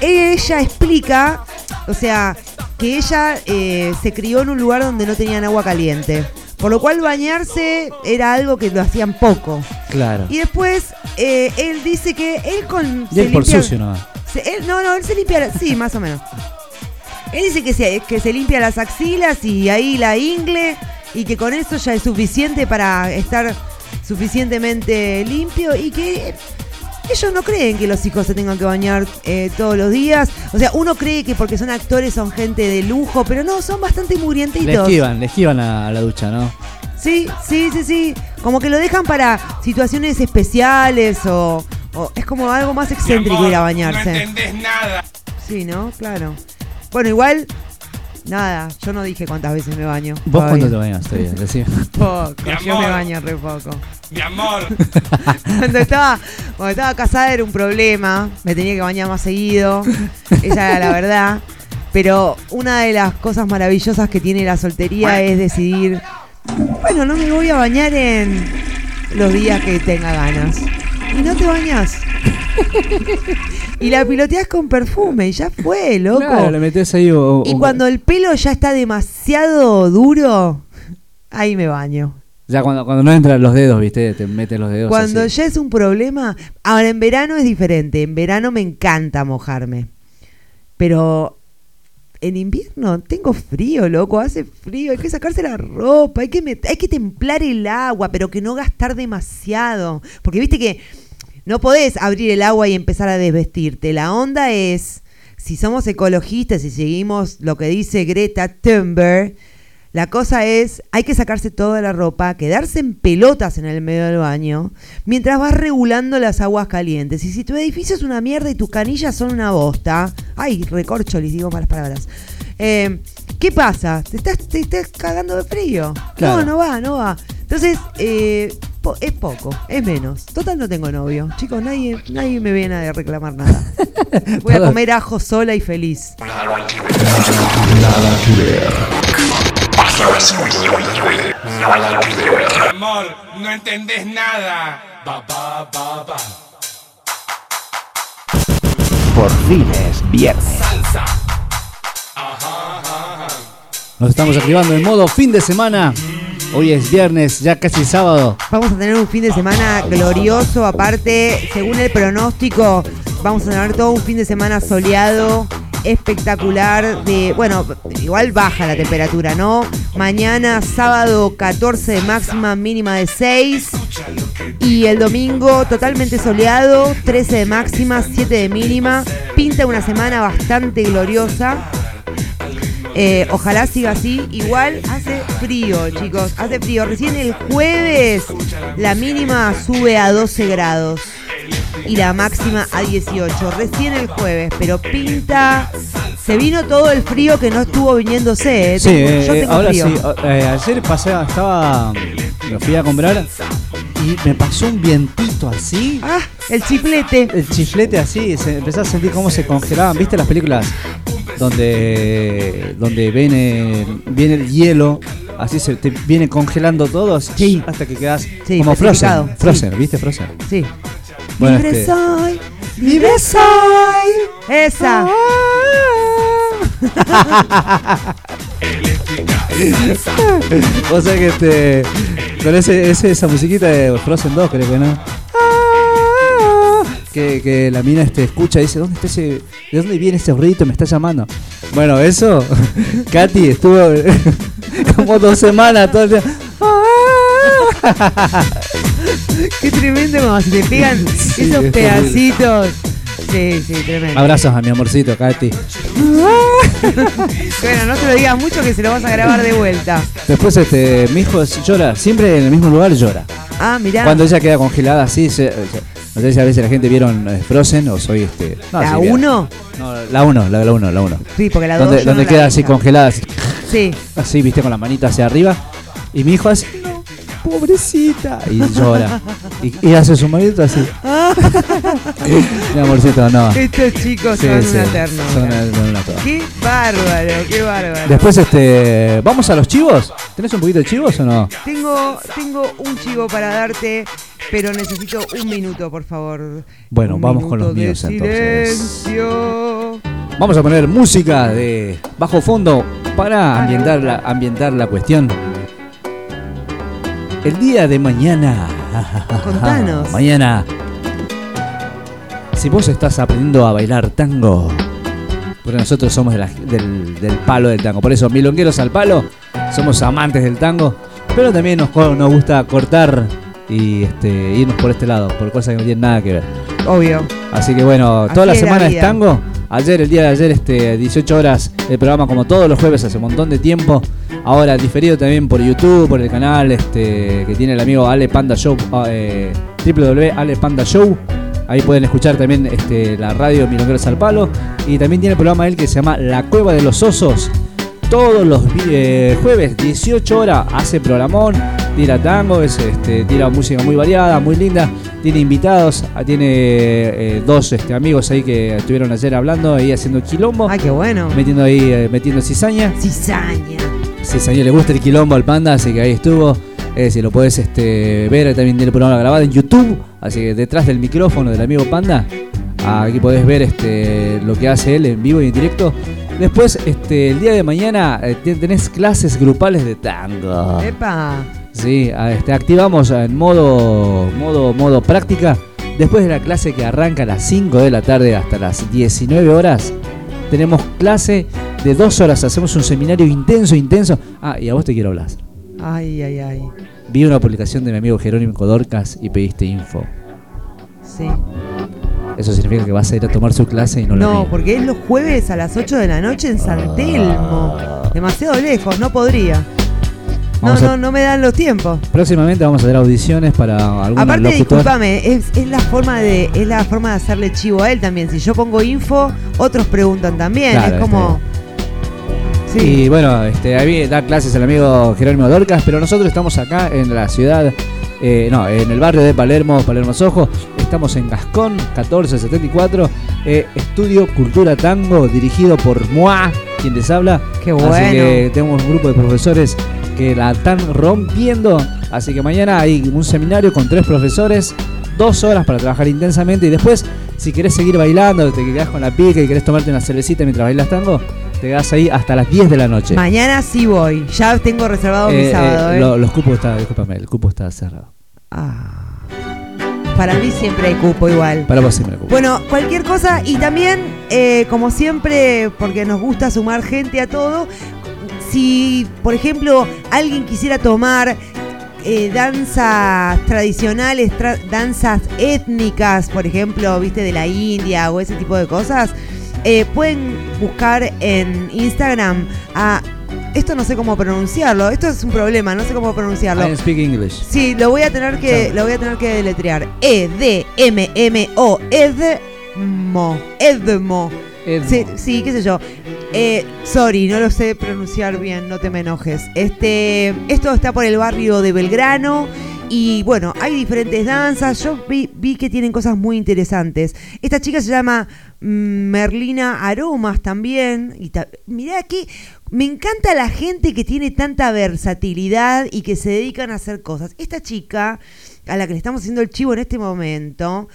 ella explica, o sea, que ella eh, se crió en un lugar donde no tenían agua caliente. Por lo cual bañarse era algo que lo hacían poco. Claro. Y después, eh, él dice que él con... Y él por limpia- sucio se- él- no, no, él se limpia, sí, más o menos. Él dice que se, que se limpia las axilas y ahí la ingle y que con eso ya es suficiente para estar suficientemente limpio y que ellos no creen que los hijos se tengan que bañar eh, todos los días. O sea, uno cree que porque son actores son gente de lujo, pero no, son bastante Le mugrientitos. esquivan, le esquivan a, a la ducha, ¿no? Sí, sí, sí, sí. Como que lo dejan para situaciones especiales o, o es como algo más excéntrico ir a bañarse. nada. Sí, ¿no? Claro. Bueno, igual, nada, yo no dije cuántas veces me baño. ¿Vos todavía. cuándo te bañas? Todavía? Decime. Poco, Mi yo me baño re poco. Mi amor. Cuando estaba, cuando estaba casada era un problema, me tenía que bañar más seguido, esa era la verdad. Pero una de las cosas maravillosas que tiene la soltería es decidir, bueno, no me voy a bañar en los días que tenga ganas. Y no te bañas. y la piloteas con perfume, y ya fue, loco. Claro, le metes ahí o- Y o- cuando el pelo ya está demasiado duro, ahí me baño. Ya cuando, cuando no entran los dedos, ¿viste? Te meten los dedos Cuando así. ya es un problema. Ahora, en verano es diferente. En verano me encanta mojarme. Pero en invierno tengo frío, loco. Hace frío. Hay que sacarse la ropa. Hay que, hay que templar el agua, pero que no gastar demasiado. Porque viste que no podés abrir el agua y empezar a desvestirte. La onda es, si somos ecologistas y seguimos lo que dice Greta Thunberg, la cosa es, hay que sacarse toda la ropa, quedarse en pelotas en el medio del baño, mientras vas regulando las aguas calientes. Y si tu edificio es una mierda y tus canillas son una bosta, ay, recorcho, les digo malas palabras. Eh, ¿Qué pasa? ¿Te estás, te estás cagando de frío? Claro. No, no va, no va. Entonces, eh, po- es poco, es menos. Total no tengo novio. Chicos, nadie, nadie me viene a reclamar nada. Voy a Todo- comer ajo sola y feliz. Nada que ver. Hasta las 5 de la tarde. Nada que ver. Amor, no entendés nada. Ba, ba, ba, ba. Por fin es viernes. Nos estamos activando en modo fin de semana. Hoy es viernes, ya casi sábado. Vamos a tener un fin de semana glorioso. Aparte, según el pronóstico, vamos a tener todo un fin de semana soleado, espectacular. De, bueno, igual baja la temperatura, ¿no? Mañana, sábado, 14 de máxima, mínima de 6. Y el domingo, totalmente soleado, 13 de máxima, 7 de mínima. Pinta una semana bastante gloriosa. Eh, ojalá siga así. Igual hace frío, chicos. Hace frío. Recién el jueves la mínima sube a 12 grados y la máxima a 18. Recién el jueves, pero pinta. Se vino todo el frío que no estuvo viniéndose. eh. Sí, Tengo- yo eh, tengo ahora frío. sí. eh, ayer pasé, estaba. Lo fui a comprar y me pasó un vientito así. Ah, el chiflete. El chiflete así, se, empecé a sentir cómo se congelaban. ¿Viste las películas donde donde viene, viene el hielo? Así se te viene congelando todo así, hasta que quedas Sí, como Frozen. sí. Frozen, ¿viste? Frozen. Sí. Bueno, libre este- soy, libre soy. Esa. o sea que este, con ese, ese- esa musiquita de Frozen 2, creo que no. Que, que la mina este, escucha y dice, ¿dónde está ese, ¿de dónde viene ese ruidito? Me está llamando. Bueno, eso, Katy estuvo como dos semanas todo el día. Qué tremendo se te pegan Sí, esos es pedacitos. Sí, sí, tremendo. Abrazos a mi amorcito, Katy. Bueno, no se lo digas mucho que se lo vas a grabar de vuelta. Después, este, mi hijo llora, siempre en el mismo lugar llora. Ah, mirá. Cuando ella queda congelada así, se- se- no sé si a veces la gente vieron eh, Frozen o soy este. no, ¿La sí, vieron. 1? No, la 1, la 1, la 1. Sí, porque la 2 Donde, donde queda así congelada, así, Sí. así, viste, con la manita hacia arriba. Y mi hijo así, no, pobrecita. Y llora. Y, y hace su manito así. Mi amorcito, no. Estos chicos Sí, son sí, una ternura. son una- toda. Qué bárbaro, qué bárbaro. Después, este, ¿vamos a los chivos? ¿Tenés un poquito de chivos o no? Tengo, tengo un chivo para darte, pero necesito un minuto, por favor. Bueno, Un vamos con los míos entonces. silencio. Vamos a poner música de bajo fondo para ambientar la, ambientar la cuestión. El día de mañana. Contanos. Mañana. Si vos estás aprendiendo a bailar tango, porque nosotros somos de la- del, del palo del tango. Por eso, milongueros al palo, somos amantes del tango, pero también nos, co- nos gusta cortar y este, irnos por este lado, por cosas que no tienen nada que ver. Obvio. Así que bueno, Así toda la es la semana es vida. tango. Ayer, el día de ayer, este, 18 horas, el programa como todos los jueves hace un montón de tiempo. Ahora diferido también por YouTube, por el canal este, que tiene el amigo Ale Panda Show, ah, eh, www.alepanda Show. Ahí pueden escuchar también este, la radio Milongueros al Palo. Y también tiene el programa él que se llama La Cueva de los Osos. Todos los eh, jueves, 18 horas, hace programón, tira tango, es, este, tira música muy variada, muy linda. Tiene invitados, ah, tiene eh, dos este, amigos ahí que estuvieron ayer hablando, ahí haciendo quilombo. Ay, qué bueno. Metiendo ahí, eh, metiendo cizaña. Cizaña. Cizaña le gusta el quilombo al panda, así que ahí estuvo. Eh, si lo podés este, ver, también tiene el programa grabado en YouTube. Así que detrás del micrófono del amigo Panda, aquí podés ver este, lo que hace él en vivo y en directo. Después, este, el día de mañana eh, ten- tenés clases grupales de tango. Epa. Sí, a- este, activamos en modo, modo, modo práctica. Después de la clase que arranca a las 5 de la tarde hasta las 19 horas, tenemos clase de dos horas. Hacemos un seminario intenso, intenso. Ah, y a vos te quiero hablar. Ay, ay, ay. Vi una publicación de mi amigo Jerónimo Codorcas y pediste info. Sí. Eso significa que vas a ir a tomar su clase y no, la No, mía. porque es los jueves a las 8 de la noche en San Telmo. Demasiado lejos, no podría. No, a- no, no me dan los tiempos. Próximamente vamos a hacer audiciones para algún Aparte, locutor. discúlpame, es, es la forma de es la forma de hacerle chivo a él también. Si yo pongo info, otros preguntan también. Claro, es como Y bueno, este, ahí da clases el amigo Jerónimo Dorcas, pero nosotros estamos acá en la ciudad, eh, no, en el barrio de Palermo, Palermo Sojo. Estamos en Gascón, 1474, eh, Estudio Cultura Tango, dirigido por Moa, quien les habla. Qué Así bueno. que tenemos un grupo de profesores que la están rompiendo. Así que mañana hay un seminario con tres profesores, dos horas para trabajar intensamente. Y después, si querés seguir bailando, te quedás con la pica y querés tomarte una cervecita mientras bailas tango, te quedás ahí hasta las 10 de la noche. mañana sí voy. Ya tengo reservado mi Eh, sábado. eh, ¿eh? lo- los cupos está, discúlpame, el cupo está cerrado. Para mí siempre hay cupo igual. Para vos siempre el cupo. Bueno, cualquier cosa y también, eh, como siempre, porque nos gusta sumar gente a todo, si, por ejemplo, alguien quisiera tomar eh, danzas tradicionales, tra- danzas étnicas, por ejemplo, viste, de la India o ese tipo de cosas, eh, pueden buscar en Instagram a... Esto no sé cómo pronunciarlo, esto es un problema, no sé cómo pronunciarlo. I speak English. Sí, lo voy a tener que, lo voy a tener que deletrear. E D M M O Edmo. Edmo. Sí, sí, qué sé yo. Eh, sorry, no lo sé pronunciar bien, no te me enojes. Este, esto está por el barrio de Belgrano. Y bueno, hay diferentes danzas. Yo vi, vi que tienen cosas muy interesantes. Esta chica se llama Merlina Aromas también. Y mirá aquí, me encanta la gente que tiene tanta versatilidad y que se dedican a hacer cosas. Esta chica, a la que le estamos haciendo el chivo en este momento,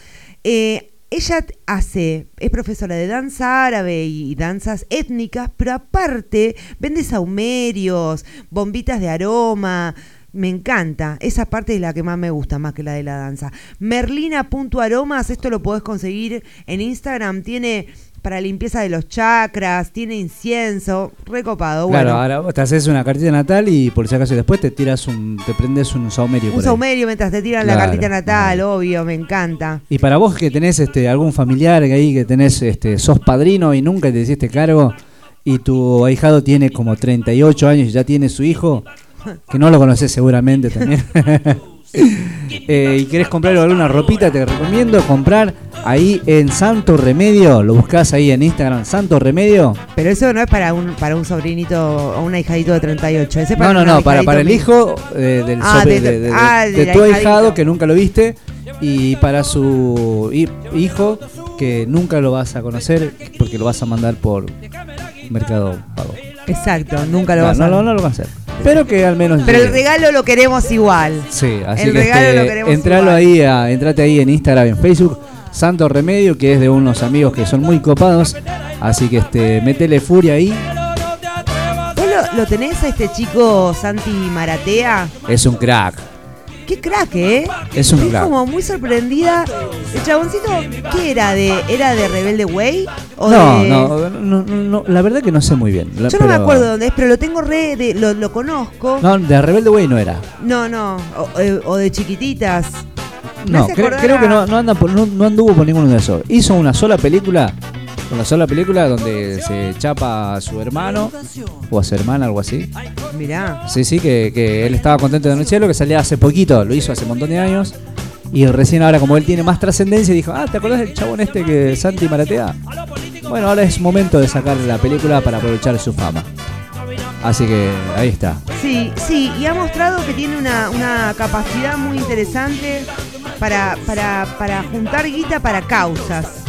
eh, ella hace, es profesora de danza árabe y danzas étnicas, pero aparte vende saumerios, bombitas de aroma, Me encanta. Esa parte es la que más me gusta, más que la de la danza. Merlina.aromas, esto lo podés conseguir en Instagram. Tiene para limpieza de los chakras, tiene incienso, recopado. Claro, ahora vos te haces una cartita natal y por si acaso después te tiras un, te prendes un saumerio. Un saumerio mientras te tiran la Claro, cartita natal, obvio, me encanta. Y para vos que tenés este algún familiar que ahí que tenés este sos padrino y nunca te hiciste cargo y tu ahijado tiene como 38 años y ya tiene su hijo, que no lo conoces seguramente también. Eh, y querés comprar alguna ropita, te recomiendo comprar ahí en Santo Remedio, lo buscás ahí en Instagram, Santo Remedio. Pero eso no es para un para un sobrinito o un ahijadito de 38. Ese es No, no, no, para, para el hijo eh, del Ah, sobre- de- de, de- ah, de del tu ahijadito. ahijado que nunca lo viste y para su hi- hijo que nunca lo vas a conocer porque lo vas a mandar por Mercado Pago. Exacto, nunca lo No, vas no, a no, no lo va a hacer. Pero que al menos Pero el regalo lo queremos igual. Sí, así el que regalo este, lo queremos entralo igual. ahí, a, entrate ahí en Instagram, en Facebook, Santo Remedio, que es de unos amigos que son muy copados. Así que este, metele furia ahí. ¿Vos lo, lo tenés a este chico Santi Maratea? Es un crack. Qué crack, ¿eh? Es un Estoy crack. como muy sorprendida. El chaboncito, ¿qué era? de ¿Era de Rebelde Way? ¿O No, de- no, no, no, no, la verdad que no sé muy bien. La- Yo no me acuerdo dónde es, pero lo tengo re. de- lo, lo conozco. No, de Rebelde Way no era. No, no. O, eh, o de chiquititas. No, cre- creo que no, anda por- no, no anduvo por ninguno de esos. Hizo una sola película, una sola película donde se chapa a su hermano o a su hermana, algo así. Mirá. Sí, sí, que, que él estaba contento de anunciarlo, que salía hace poquito, lo hizo hace un montón de años. Y recién ahora, como él tiene más trascendencia, dijo, ah, ¿te acordás del chabón este que Santi Maratea? Bueno, ahora es momento de sacar la película para aprovechar su fama. Así que ahí está. Sí, sí, y ha mostrado que tiene una, una capacidad muy interesante para, para, para juntar guita para causas.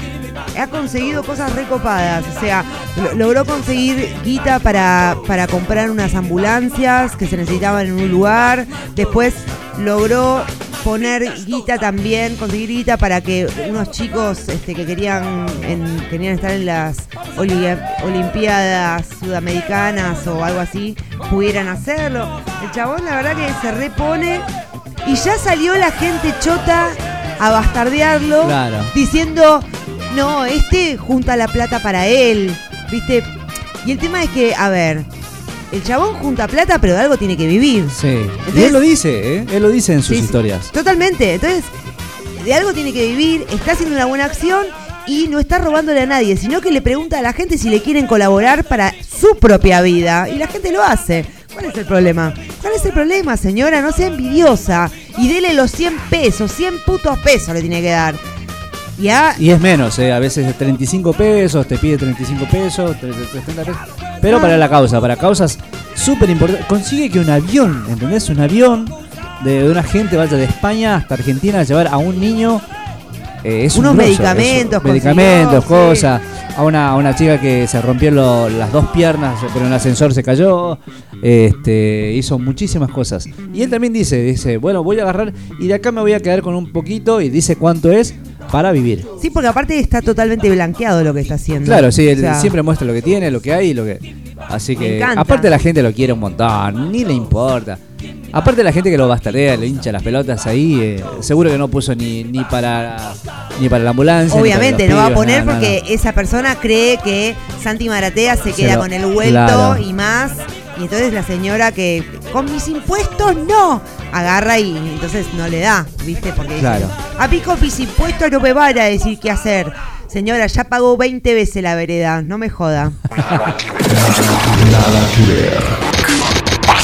Ha conseguido cosas recopadas, o sea, lo- logró conseguir guita para, para comprar unas ambulancias que se necesitaban en un lugar, después logró poner guita también, conseguir guita para que unos chicos este, que querían, en- querían estar en las oli- Olimpiadas Sudamericanas o algo así pudieran hacerlo. El chabón la verdad que se repone y ya salió la gente chota a bastardearlo Claro. diciendo, no, este junta la plata para él, ¿viste? Y el tema es que, a ver, el chabón junta plata pero de algo tiene que vivir. Sí. y él lo dice, ¿eh? Él lo dice en sus sí. historias. Totalmente. Entonces, de algo tiene que vivir, está haciendo una buena acción y no está robándole a nadie, sino que le pregunta a la gente si le quieren colaborar para su propia vida. Y la gente lo hace. ¿Cuál es el problema? ¿Cuál es el problema, señora? No sea envidiosa. Y dele los 100 pesos, 100 putos pesos le tiene que dar. Ya. Y es menos, ¿eh? A veces es 35 pesos, te pide 35 pesos, 30 pesos. Pero para la causa, para causas súper importantes. Consigue que un avión, ¿entendés? Un avión de, de una gente vaya de España hasta Argentina a llevar a un niño. eh, es un Unos grosso, medicamentos eso, medicamentos, consiguió, sí. A una, a una chica que se rompió lo- las dos piernas, pero en el ascensor se cayó. Este, hizo muchísimas cosas. Y él también dice, dice, bueno, voy a agarrar y de acá me voy a quedar con un poquito y dice cuánto es para vivir. Sí, porque aparte está totalmente blanqueado lo que está haciendo. Claro, sí, O él sea, siempre muestra lo que tiene, lo que hay y lo que. Así que. Aparte la gente lo quiere un montón, ni le importa. Aparte la gente que lo bastardea, le hincha las pelotas ahí, eh, seguro que no puso ni, ni para ni para la ambulancia. Obviamente, no va a poner nada, porque nada. esa persona cree que Santi Maratea se Se queda lo- con el vuelto claro. y más. Y entonces la señora que con mis impuestos no agarra y entonces no le da, ¿viste? Porque dice, Claro. a mí con mis impuestos no me van a decir qué hacer. Señora, ya pagó 20 veces la vereda, no me joda. Nada que ver.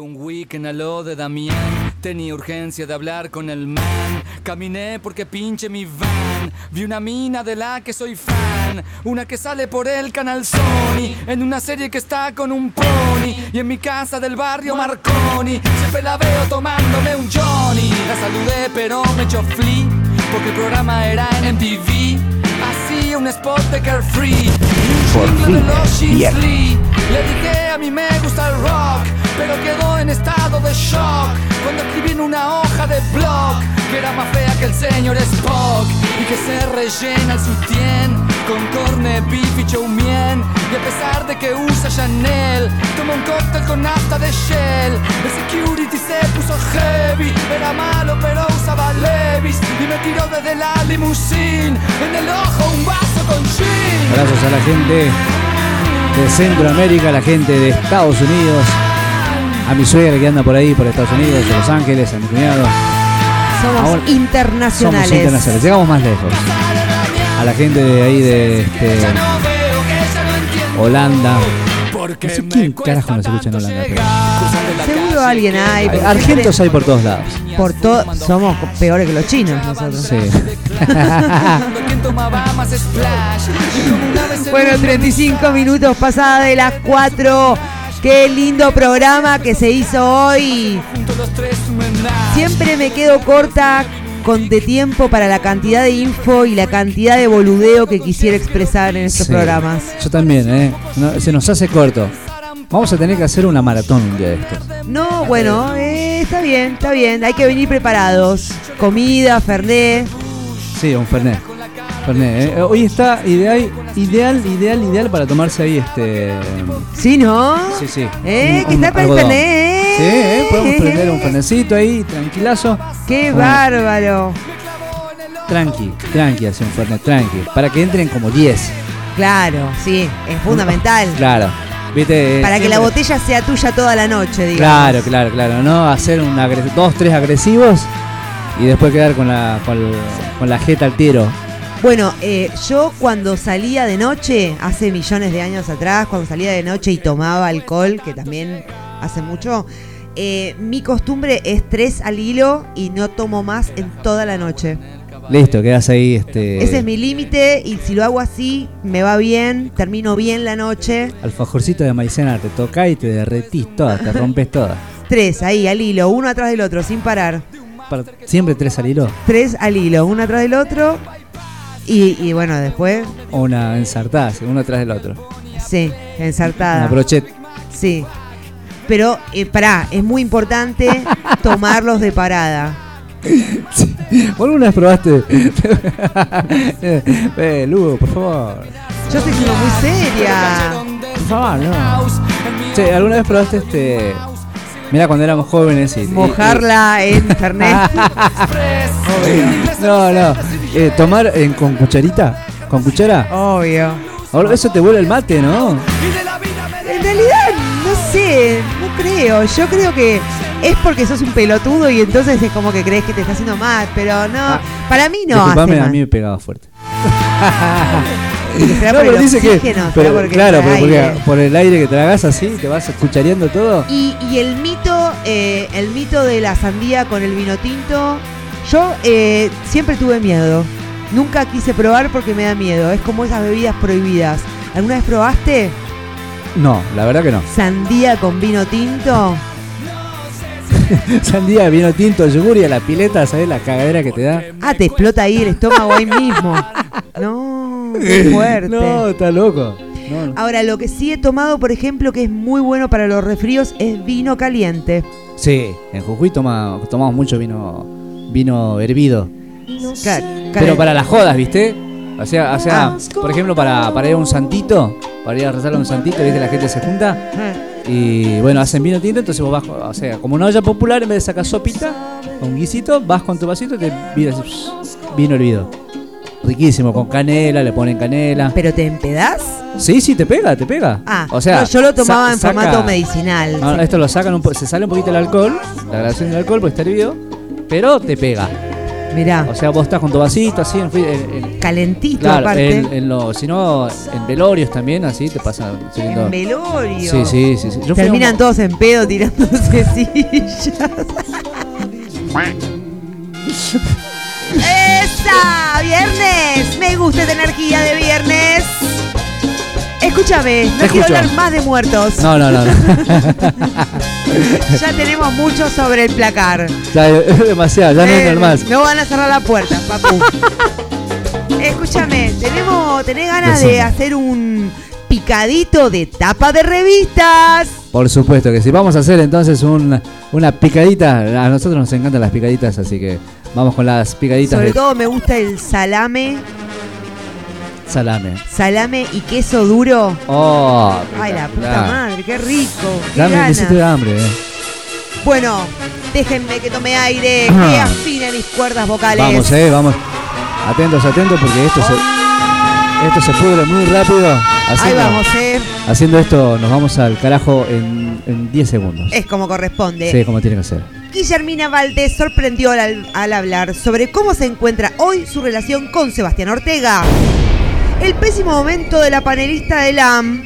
Un weekend a lo de Damián, tenía urgencia de hablar con el man. Caminé porque pinche mi van. Vi una mina de la que soy fan. Una que sale por el canal Sony. En una serie que está con un pony. Y en mi casa del barrio Marconi. Siempre la veo tomándome un Johnny. La saludé pero me echó flea. Porque el programa era en MTV. Hacía un spot de Carefree. Por fin, de los Jeans bien. Le dije a mí me gusta el rock, pero quedó en estado de shock cuando escribí en una hoja de blog que era más fea que el señor Spock y que se rellena el sutién con corne beef y chow mein. Y a pesar de que usa Chanel, toma un cóctel con nafta de Shell. El security se puso heavy, era malo pero usaba Levis y me tiró desde la limusine en el ojo un vaso con gin. Abrazos a la gente de Centroamérica, la gente de Estados Unidos, a mi suegra que anda por ahí, por Estados Unidos, de Los Ángeles, a mi cuñado. Somos Ahora- internacionales. Somos internacionales, llegamos más lejos. A la gente de ahí de este, Holanda. No sé quién carajo nos escucha en Holanda. pero- Seguro alguien hay. porque Argentos hay por todos lados. Por todo, somos peores que los chinos nosotros. Sí. Bueno, 35 minutos pasada de las 4. Qué lindo programa que se hizo hoy. Siempre me quedo corta con de tiempo para la cantidad de info y la cantidad de boludeo que quisiera expresar en estos Sí. programas. Yo también, ¿eh? No, se nos hace corto. Vamos a tener que hacer una maratón un día de esto. No, bueno, eh, está bien, está bien. Hay que venir preparados. Comida, fernet. Sí, un Fernet. Fernet, ¿eh? Hoy está ideal, ideal, ideal, ideal para tomarse ahí este. ¿Sí, no? Sí, sí. Eh, que está para el fernet, eh. Sí, ¿eh? podemos prender un fernecito ahí, tranquilazo. ¡Qué Bueno, bárbaro! Tranqui, tranqui, hace un fernet, tranqui. Para que entren como 10. Claro, sí, es fundamental. Claro. ¿Viste? Para que la botella sea tuya toda la noche, digamos. Claro, claro, claro. No hacer un agres- dos, tres agresivos y después quedar con la, con, con la jeta al tiro. Bueno, eh, yo cuando salía de noche, hace millones de años atrás, cuando salía de noche y tomaba alcohol, que también hace mucho, eh, mi costumbre es tres al hilo y no tomo más en toda la noche. Listo, quedas ahí. Este, Ese es mi límite y si lo hago así, me va bien, termino bien la noche. Alfajorcito de maicena, te toca y te derretís todas, te rompes todas. Tres ahí al hilo, uno atrás del otro, sin parar. Para- Siempre tres al hilo. Tres al hilo, uno atrás del otro. Y, y bueno, después, una ensartada, sí, uno atrás del otro. sí, ensartada. Una brochet. Sí. Pero, eh, pará, es muy importante tomarlos de parada. ¿Vos alguna vez probaste? eh, eh, Lugo, por favor. Yo estoy siendo muy seria. Por favor, no. Che, ¿alguna vez probaste este. Mira, cuando éramos jóvenes y. Mojarla en Fernet. No, no. Eh, tomar en- con cucharita. ¿Con cuchara? Obvio. Ahora, Eso te vuelve el mate, ¿no? En realidad, no sé, no creo. Yo creo que es porque sos un pelotudo y entonces es como que crees que te está haciendo mal. Pero no, para mí no hace Disculpame, a mal. mí me pegaba fuerte. No, pero dice que. pero, porque claro, pero porque por el aire que tragas así, te vas escuchareando todo. Y, y el mito, eh, el mito de la sandía con el vino tinto, yo eh, siempre tuve miedo. Nunca quise probar porque me da miedo. Es como esas bebidas prohibidas. ¿Alguna vez probaste No, la verdad que no. sandía con vino tinto? Sandía, vino tinto, yogur y a la pileta, ¿sabes la cagadera que te da? Ah, te explota ahí el estómago ahí mismo. No, qué fuerte. No, está loco. No, no. Ahora, lo que sí he tomado, por ejemplo, que es muy bueno para los resfríos, es vino caliente. Sí, en Jujuy toma, tomamos mucho vino vino hervido. Pero para las jodas, ¿viste? O sea, o sea Ah. por ejemplo, para, para ir a un santito, para ir a rezar a un santito, ¿viste? La gente se junta y bueno, hacen vino tinto, entonces vos vas, o sea, como una olla popular, en vez de sacar sopita, un guisito, vas con tu vasito y te vino hervido. Riquísimo, con canela, le ponen canela. ¿Pero te empedás? Sí, sí, te pega, te pega. Ah, o sea, no, yo lo tomaba en saca- formato medicinal. No, sí. esto lo sacan un po- se sale un poquito el alcohol, la gradación del alcohol porque está hervido, pero te pega. Mirá. O sea, vos estás con tu vasito así, en, en- en- Calentito claro, aparte. en, en lo, si no, en velorios también, así te pasa. sirviendo- En velorio. Sí, sí, sí. sí. Yo fui a un- Terminan todos en pedo tirándose sillas. ¡Viernes! Me gusta esta energía de viernes. Escúchame, no Te quiero escucho. hablar más de muertos. No, no, no. no. ya tenemos mucho sobre el placar. ya es demasiado, ya no Eh, entran más. No van a cerrar la puerta, papu. Escúchame, tenemos, tenés ganas de hacer un picadito de tapa de revistas. Por supuesto que sí. Vamos a hacer entonces un- una picadita. A nosotros nos encantan las picaditas, así que vamos con las picaditas Sobre de todo me gusta el salame, salame. salame y queso duro. Oh, Ay, la puta madre, qué rico. Qué Ya me ganas. hiciste de hambre, eh. Bueno, déjenme que tome aire, que afine mis cuerdas vocales. Vamos, eh, vamos. Atentos, atentos, porque esto se, esto se pudre muy rápido. Ahí Haciendo, vamos, eh. haciendo esto, nos vamos al carajo en, en 10 segundos. Es como corresponde. Sí, como tiene que ser. Guillermina Valdés sorprendió al, al hablar sobre cómo se encuentra hoy su relación con Sebastián Ortega. El pésimo momento de la panelista de LAM.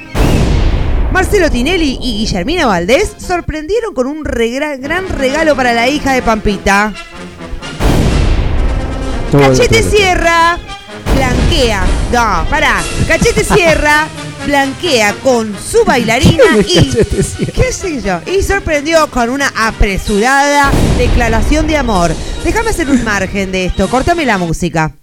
Marcelo Tinelli y Guillermina Valdés sorprendieron con un regra- gran regalo para la hija de Pampita. Todo- Cachete todo- Sierra blanquea. No, pará. Cachete Sierra blanquea con su bailarina y. ¿Qué sé yo? Y sorprendió con una apresurada declaración de amor. Déjame hacer un margen de esto. Córtame la música.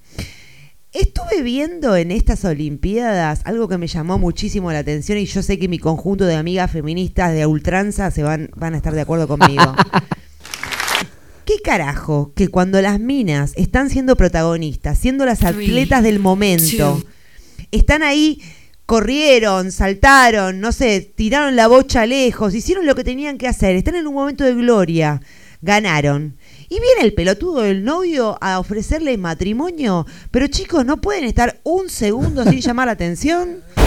Estuve viendo en estas Olimpiadas algo que me llamó muchísimo la atención y yo sé que mi conjunto de amigas feministas de ultranza se van, van a estar de acuerdo conmigo. ¿Qué carajo que cuando las minas están siendo protagonistas, siendo las atletas del momento, están ahí, corrieron, saltaron, no sé, tiraron la bocha lejos, hicieron lo que tenían que hacer, están en un momento de gloria, ganaron. Y viene el pelotudo del novio a ofrecerle matrimonio, pero chicos, ¿no pueden estar un segundo sin llamar la atención?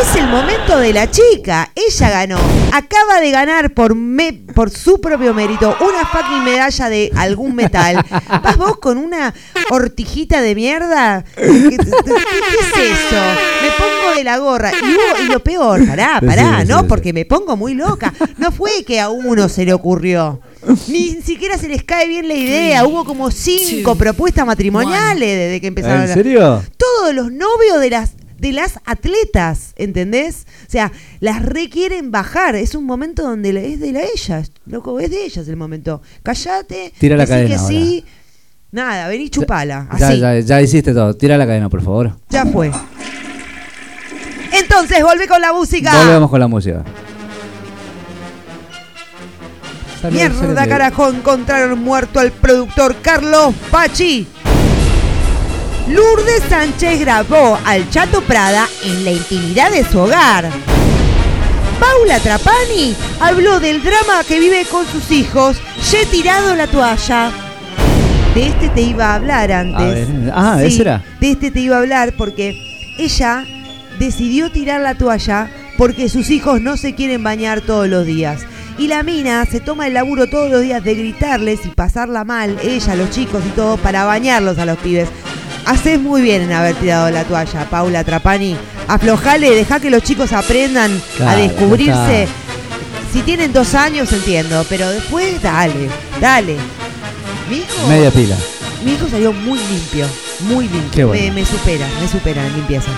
Es el momento de la chica. Ella ganó. Acaba de ganar por, me- por su propio mérito una fucking medalla de algún metal. ¿Vas vos con una hortijita de mierda? ¿Qué, qué- qué es eso? Me pongo de la gorra. Y, hubo- y lo peor, pará, pará, sí, ¿no? sí. Porque me pongo muy loca. No fue que a uno se le ocurrió. Ni siquiera se les cae bien la idea. Hubo como cinco propuestas matrimoniales desde que empezaron ¿En serio? todos los novios de las de las atletas, ¿entendés? O sea, las requieren bajar. Es un momento donde es de la ellas, loco, es de ellas el momento. Callate, Tira la cadena que sí. Nada, vení chupala. Ya, Así. ya, ya hiciste todo. Tira la cadena, por favor. Ya fue. Entonces, volvé con la música. Volvemos con la música. Mierda, carajo, encontraron muerto al productor Carlos Pachi. Lourdes Sánchez grabó al Chato Prada en la intimidad de su hogar. Paula Trapani habló del drama que vive con sus hijos, ya he tirado la toalla. De este te iba a hablar antes. A ver, ah, Sí, ¿ese era? De este te iba a hablar porque ella decidió tirar la toalla porque sus hijos no se quieren bañar todos los días. Y la mina se toma el laburo todos los días de gritarles y pasarla mal, ella, los chicos y todo, para bañarlos a los pibes. Haces muy bien en haber tirado la toalla, Paula Trapani. Aflojale, deja que los chicos aprendan a Claro, descubrirse. Si tienen dos años, entiendo, pero después, dale, dale. Mi hijo, Media pila. mi hijo salió muy limpio, muy limpio. Qué bueno. me, me supera, me supera en limpieza.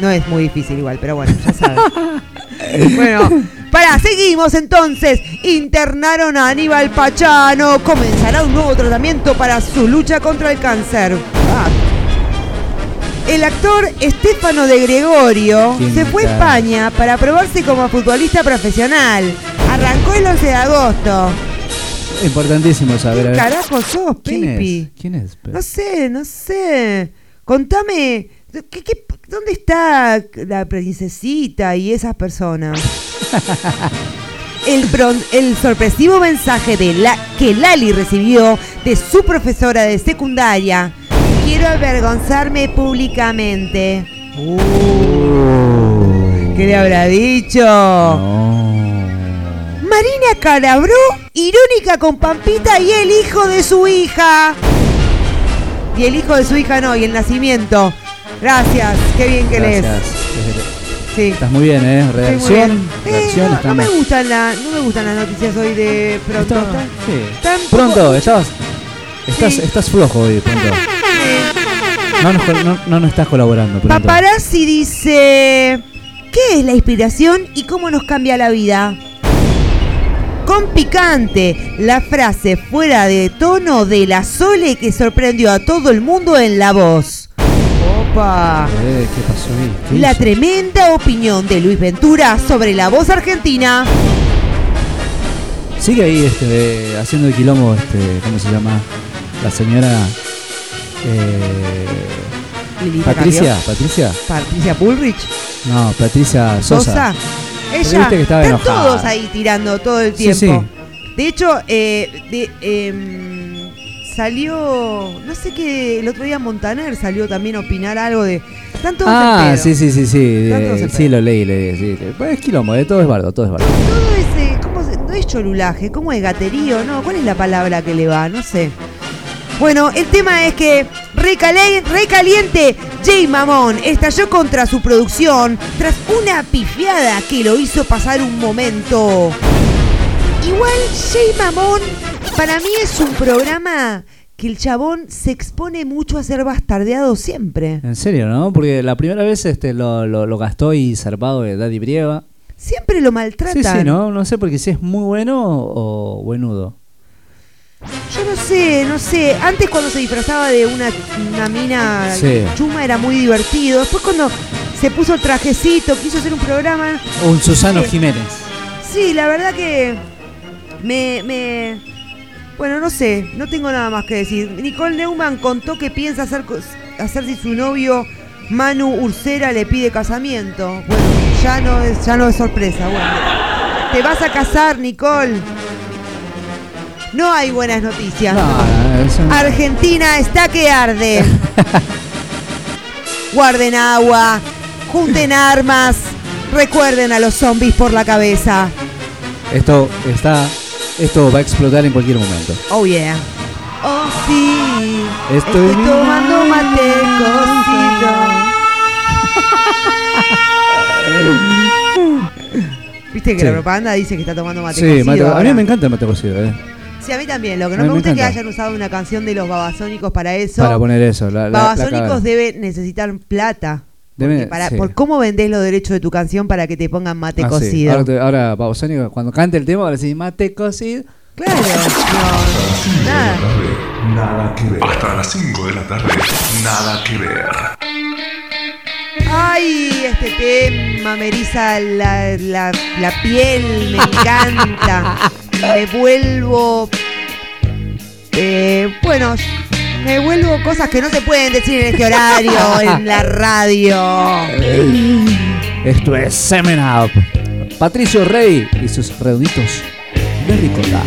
No es muy difícil igual, pero bueno, ya sabes. bueno, para, seguimos entonces. Internaron a Aníbal Pachano. Comenzará un nuevo tratamiento para su lucha contra el cáncer. Ah. El actor Estefano de Gregorio ¿Quién se fue a? España para probarse como futbolista profesional. Arrancó el 11 de agosto. Importantísimo saber. a ¿Qué ver. carajo sos, ¿Quién Pepi? es? ¿Quién es? No sé, no sé. Contame, ¿qué, qué- dónde está la princesita y esas personas? El, el sorpresivo mensaje de la, que Lali recibió de su profesora de secundaria. Quiero avergonzarme públicamente. Uh, ¿Qué le habrá dicho? Marina Calabró Irónica con Pampita y el hijo de su hija. Y el hijo de su hija no, y el nacimiento. Gracias, qué bien que lees. Sí. Estás muy bien, ¿eh? Redacción. bien. Eh, redacción no, está no me gustan la, no me gustan las noticias hoy de pronto. Están- Sí. Pronto, estabas. Estás, estás flojo hoy, pronto. No nos, no, no nos estás colaborando, pronto. Paparazzi dice, ¿qué es la inspiración y cómo nos cambia la vida? Con picante, la frase fuera de tono de la Sole que sorprendió a todo el mundo en la voz. Opa. Eh, ¿Qué pasó ahí? ¿Qué La hizo? tremenda opinión de Luis Ventura sobre la voz argentina. Sigue ahí este, haciendo el quilombo, este, ¿cómo se llama? La señora. Eh, Patricia. Patricia. Patricia Bullrich. No, Patricia Sosa. Ella. viste que estaba están enojada. todos ahí tirando todo el tiempo. sí. De hecho, eh, de, em, salió. No sé qué. El otro día Montaner salió también a opinar algo de. Están todos en Ah, pedo. sí, sí, sí, sí. Eh, sí, lo leí, leí. Sí. Es quilombo, eh, todo es bardo, todo es bardo. Todo ese. ¿cómo se- no es cholulaje, ¿cómo es gaterío? No, ¿cuál es la palabra que le va? No sé. Bueno, el tema es que recaliente Jay Mamón estalló contra su producción tras una pifiada que lo hizo pasar un momento. Igual Jay Mamón para mí es un programa que el chabón se expone mucho a ser bastardeado siempre. En serio, ¿no? Porque la primera vez este lo, lo, lo gastó y zarpado de Daddy Brieva. Siempre lo maltratan. Sí, sí, ¿no? No sé porque si es muy bueno o buenudo. Yo no sé, no sé. Antes cuando se disfrazaba de una, una mina Sí. chuma era muy divertido. Después cuando se puso el trajecito, quiso hacer un programa. Un Susano Jiménez. Sí, la verdad que me, me... Bueno, no sé, no tengo nada más que decir. Nicole Neumann contó que piensa hacer, cos- hacer si su novio Manu Ursera le pide casamiento. Bueno, ya no es, ya no es sorpresa. Bueno, te vas a casar, Nicole. No hay buenas noticias. Argentina está que arde. Guarden agua, junten armas, recuerden a los zombies por la cabeza. Esto está. Esto va a explotar en cualquier momento. Oh yeah. Oh sí. Estoy- Estoy tomando mate cocido. Viste que Sí. la propaganda dice que está tomando mate Sí, cocido. mate- a mí me encanta el mate cocido, eh. Sí, a mí también. Lo que no me me gusta es que hayan usado una canción de los babasónicos para eso. Para poner eso. La, babasónicos debe necesitar plata. Debe- para, sí. Por cómo vendés los derechos de tu canción para que te pongan mate Ah, sí. cocido. Ahora, te- ahora Babasónico, cuando cante el tema, va a decir mate cocido. Claro. No, nada. Nada que ver. Hasta las 5 de la tarde. Nada que ver. Ay, este tema me eriza la, la, la piel, me encanta. me vuelvo. eh, bueno, me vuelvo cosas que no se pueden decir en este horario, en la radio. Esto es Semen Up. Patricio Rey y sus redonditos de ricota.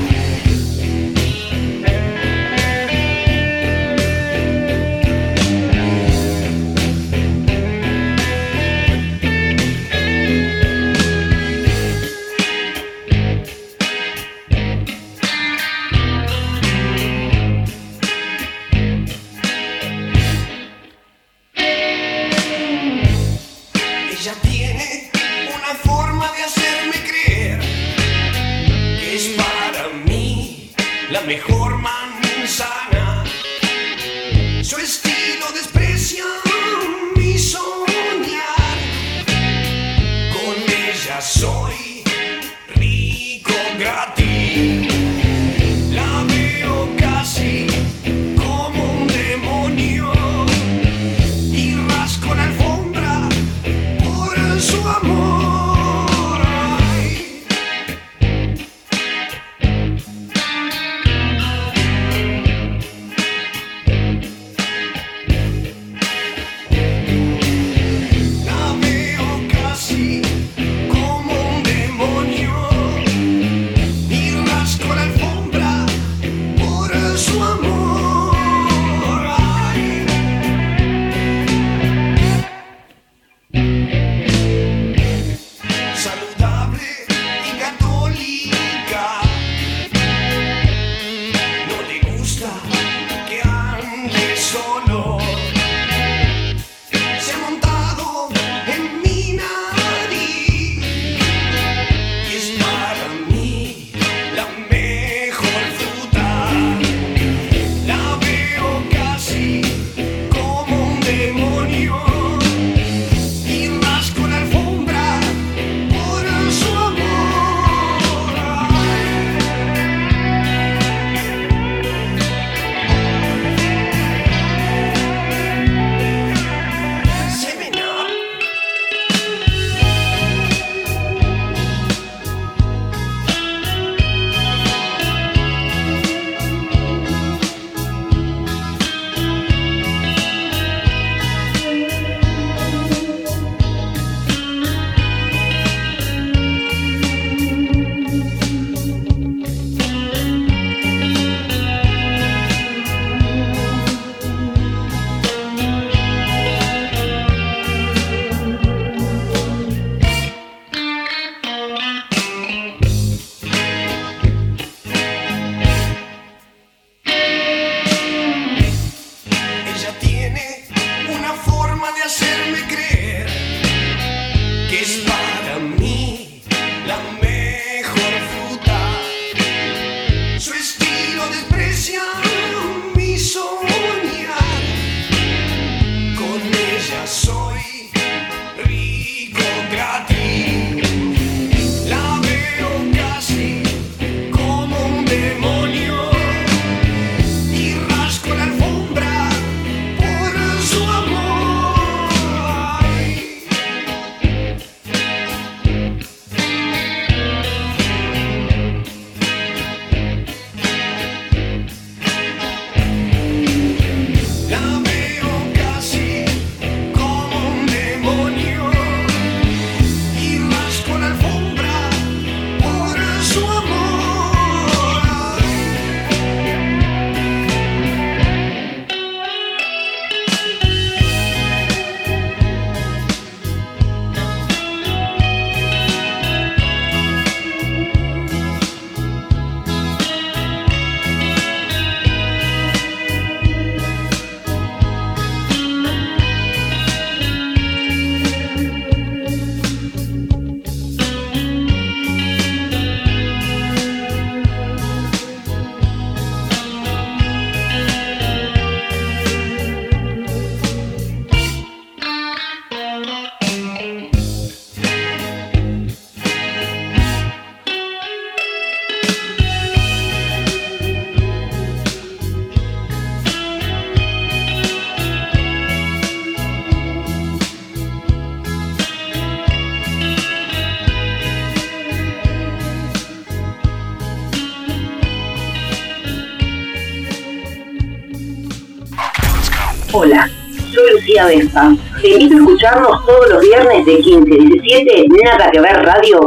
Vespa. Te invito a escucharnos todos los viernes de 15 a 17, Nada que ver radio,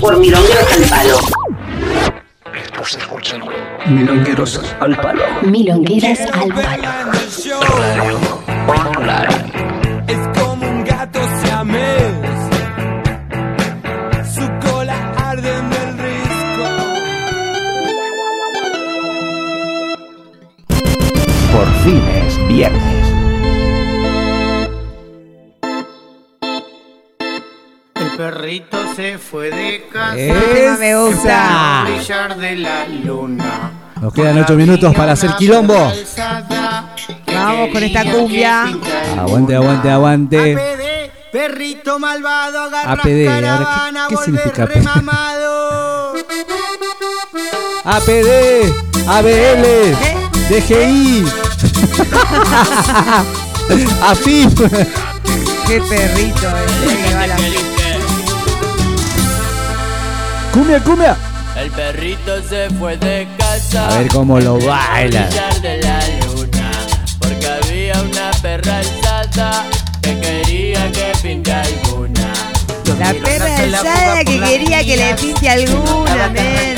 por Milongueros al Palo. Milongueros al Palo. Milongueras al palo. Brillar de la luna. Nos quedan 8 minutos para hacer quilombo. Vamos con esta cumbia. Aguante, aguante, aguante. Perrito malvado APD, ahora, ¿qué, qué significa APD? APD, ABL, DGI, AFIP. Qué perrito, eh, Cumbia, cumbia. El perrito se fue de casa. A ver cómo lo baila. De la luna. Porque había una perra alzada que quería que pinte alguna. La perra alzada que quería que le pinte alguna, men.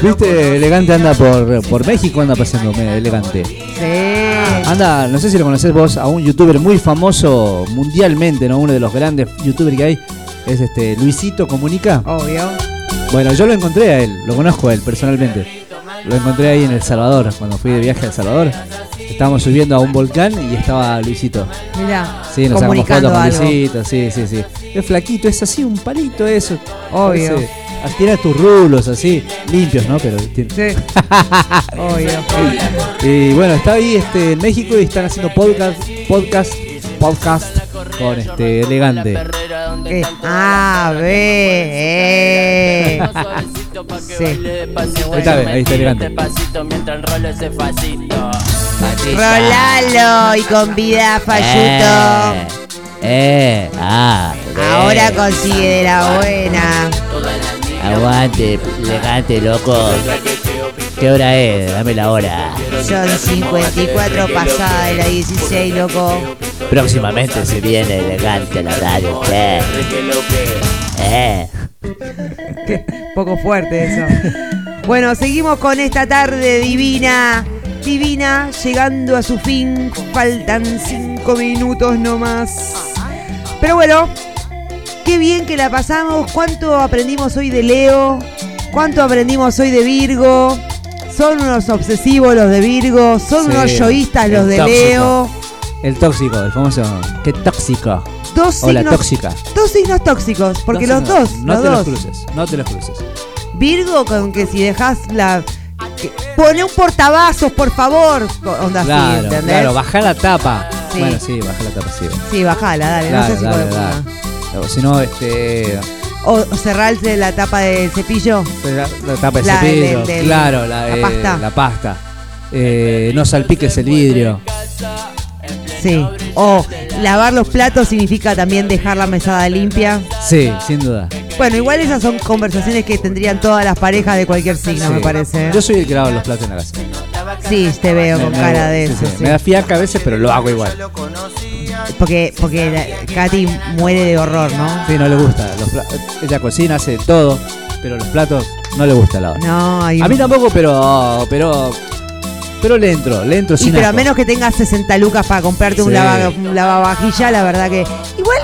Viste, elegante anda por, por México, anda paseando medio elegante. Sí. Anda, no sé si lo conocés vos, a un youtuber muy famoso mundialmente, ¿no? Uno de los grandes youtubers que hay. Es este Luisito Comunica. Obvio. Bueno, yo lo encontré a él, lo conozco a él personalmente. Lo encontré ahí en El Salvador, cuando fui de viaje a El Salvador. Estábamos subiendo a un volcán y estaba Luisito. Mirá. Sí, nos sacamos fotos con algo. Luisito, sí, sí, sí. Es flaquito, es así, un palito eso. Obvio. Parece- Tiene tus rulos así, limpios, ¿no? Pero tiene- Obvio. Y bueno, está ahí este, en México y están haciendo podcast, podcast, podcast con este elegante. Eh, A, B, E. Sí. Ahí está, ahí está elegante. Pasito mientras enrolo ese facito. Rolalo y convida a Falluto. Eh, ah. Ahora consigue de la buena. Aguante, elegante, loco. ¿Qué hora es? Dame la hora. Son 54 pasadas de la 16, loco. Próximamente se viene elegante a la radio. ¿Qué? Eh. Poco fuerte eso. Bueno, seguimos con esta tarde divina. Divina, llegando a su fin. Faltan 5 minutos nomás. Pero bueno, qué bien que la pasamos. ¿Cuánto aprendimos hoy de Leo? ¿Cuánto aprendimos hoy de Virgo? Son unos obsesivos los de Virgo. Son Sí, unos yoístas los de tóxico. Leo. El tóxico, el famoso. ¡Qué tóxico! Dos signos, tóxica. Dos signos tóxicos, porque los dos, No los te dos. los cruces, no te los cruces. Virgo con que si dejas la... que- Pone un portavasos, por favor. Onda así, Claro, ¿entendés? claro, baja la tapa. Sí. Bueno, sí, baja la tapa, sí. Sí, bajala, dale. Claro, no sé si dale, dale. O si no, este. O, o cerrarse la tapa del cepillo. La, la tapa de La cepillo, del- del- claro, la, la eh, pasta. la pasta. Eh, no salpiques el vidrio. Sí. O lavar los platos significa también dejar la mesada limpia. Sí, sin duda. Bueno, igual esas son conversaciones que tendrían todas las parejas de cualquier signo, Sí. me parece. ¿eh? Yo soy el que lava los platos en la casa. Sí, te veo con Me- cara de sí, eso. sí. Me da fiaca a veces, pero lo hago igual. Porque, porque Katy muere de horror, ¿no? Sí, no le gusta. Los ella cocina, hace todo, pero los platos no le gusta lavar. No, hay A mí tampoco, pero. pero pero le entro, le entro Y sin pero a asco. menos que tengas 60 lucas para comprarte un, Sí. lava, un lavavajilla, la verdad que. Igual,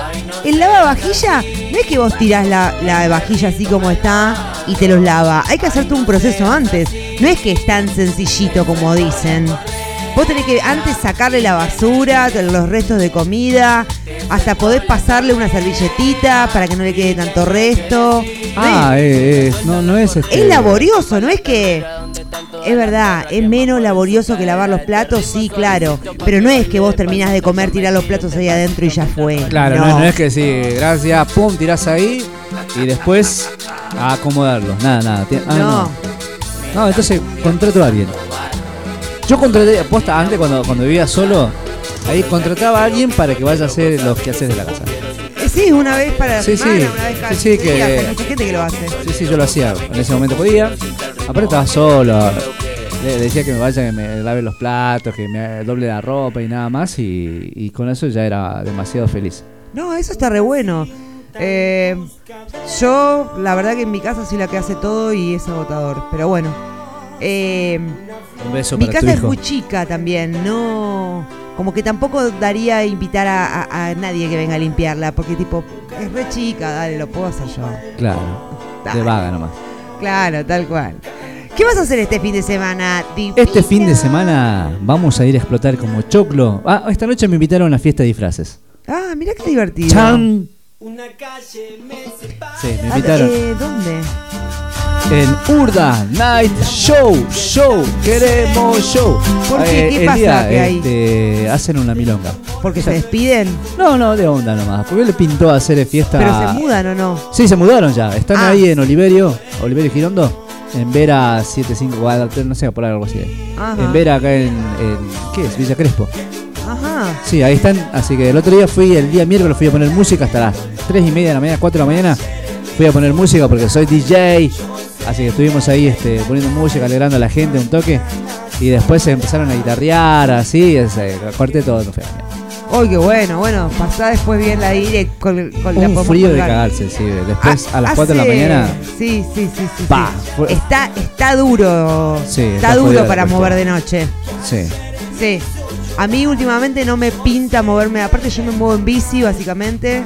el lavavajilla, no es que vos tirás la, la vajilla así como está y te los lava. Hay que hacerte un proceso antes. No es que es tan sencillito como dicen. Vos tenés que antes sacarle la basura, los restos de comida, hasta poder pasarle una servilletita para que no le quede tanto resto. No Ah, es, eh, eh, no, no es este. es laborioso, no es que. Es verdad, es menos laborioso que lavar los platos, sí, claro. Pero no es que vos terminás de comer, tirás los platos ahí adentro y ya fue. Claro, no. no es que sí, gracias, pum, tirás ahí y después a acomodarlos. Nada, nada. Ah, No. no. No, entonces contrato a alguien. Yo contraté, aposta, antes cuando, cuando vivía solo, ahí contrataba a alguien para que vaya a hacer los quehaceres de la casa. Eh, Sí, una vez para la Sí, semana, sí. una vez cada Sí, sí, 15 que- días, Hay mucha gente que lo hace. Sí, sí, yo lo hacía. En ese momento podía. Aparte estaba solo. Le le decía que me vaya, que me lave los platos, que me doble la ropa y nada más. Y, y con eso ya era demasiado feliz. No, eso está re bueno. Eh, yo, la verdad que en mi casa soy la que hace todo y es agotador. Pero bueno. Eh, Un beso mi para tu casa es hijo. muy chica también, no. Como que tampoco daría a invitar a, a- a nadie que venga a limpiarla, porque tipo, es re chica, dale, lo puedo hacer yo. Claro. De vaga nomás. Claro, tal cual. ¿Qué vas a hacer este fin de semana, Di? Este fin de semana vamos a ir a explotar como choclo. Ah, esta noche me invitaron a una fiesta de disfraces. Ah, mira qué divertido. Chan. Sí, me Ah, invitaron. eh, ¿Dónde? En Urda Night Show, show, queremos show. ¿Por qué? ¿Qué el pasa día, que hay? este, hacen una milonga. ¿Porque se despiden? No, no, de onda nomás. Porque le pintó hacer fiesta. ¿Pero se mudan o no? Sí, se mudaron ya. Están Ah. ahí en Oliverio, Oliverio Girondo, en Vera 75, no sé, por algo así. Ajá. En Vera acá en, en- ¿qué es? Villa Crespo. Ajá. Sí, ahí están. Así que el otro día fui, el día miércoles fui a poner música hasta las 3 y media de la mañana, 4 de la mañana. Fui a poner música porque soy DJ. Así que estuvimos ahí este, poniendo música, alegrando a la gente un toque. Y después se empezaron a guitarrear, así, ese, corté todo. no fue. ¡Ay, qué bueno! Bueno, pasá después bien la direct con, con la Un podemos frío de cagarse, sí. Después Ah, a las 4 de la hace- mañana. Sí, sí, sí, sí. Pa, sí. Está, está duro. Sí, está, está duro la para mover de noche. Sí. Sí. A mí últimamente no me pinta moverme. Aparte yo me muevo en bici, básicamente.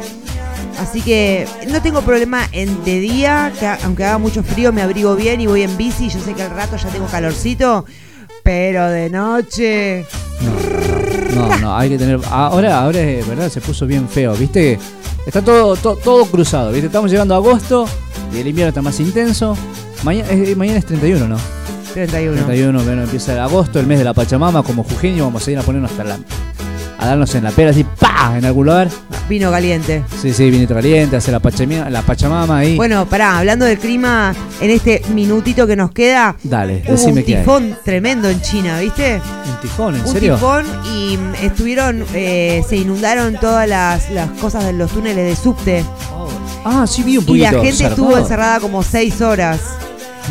Así que no tengo problema en de día, que aunque haga mucho frío me abrigo bien y voy en bici. Yo sé que al rato ya tengo calorcito. Pero de noche... No, no, hay que tener. Ahora, ahora es verdad, se puso bien feo, ¿viste? Está todo, todo, todo cruzado, ¿viste? Estamos llegando a agosto y el invierno está más intenso. Mañana, eh, mañana es 31, ¿no? 31. 31, bueno, empieza el agosto, el mes de la Pachamama, como jujeño, vamos a ir a ponernos hasta la. A darnos en la pera así, ¡pa! en algún lugar. Vino caliente. Sí, sí, vinito caliente, hacer la, pachami- la Pachamama ahí. Bueno, pará, hablando del clima, en este minutito que nos queda, Dale, hubo decime un qué tifón tremendo en China, ¿viste? ¿Un tifón? ¿En un serio? tifón y mm, estuvieron, eh, se inundaron todas las, las cosas de los túneles de subte. Ah, sí, vi un Y poquito. la gente estuvo encerrada como seis horas.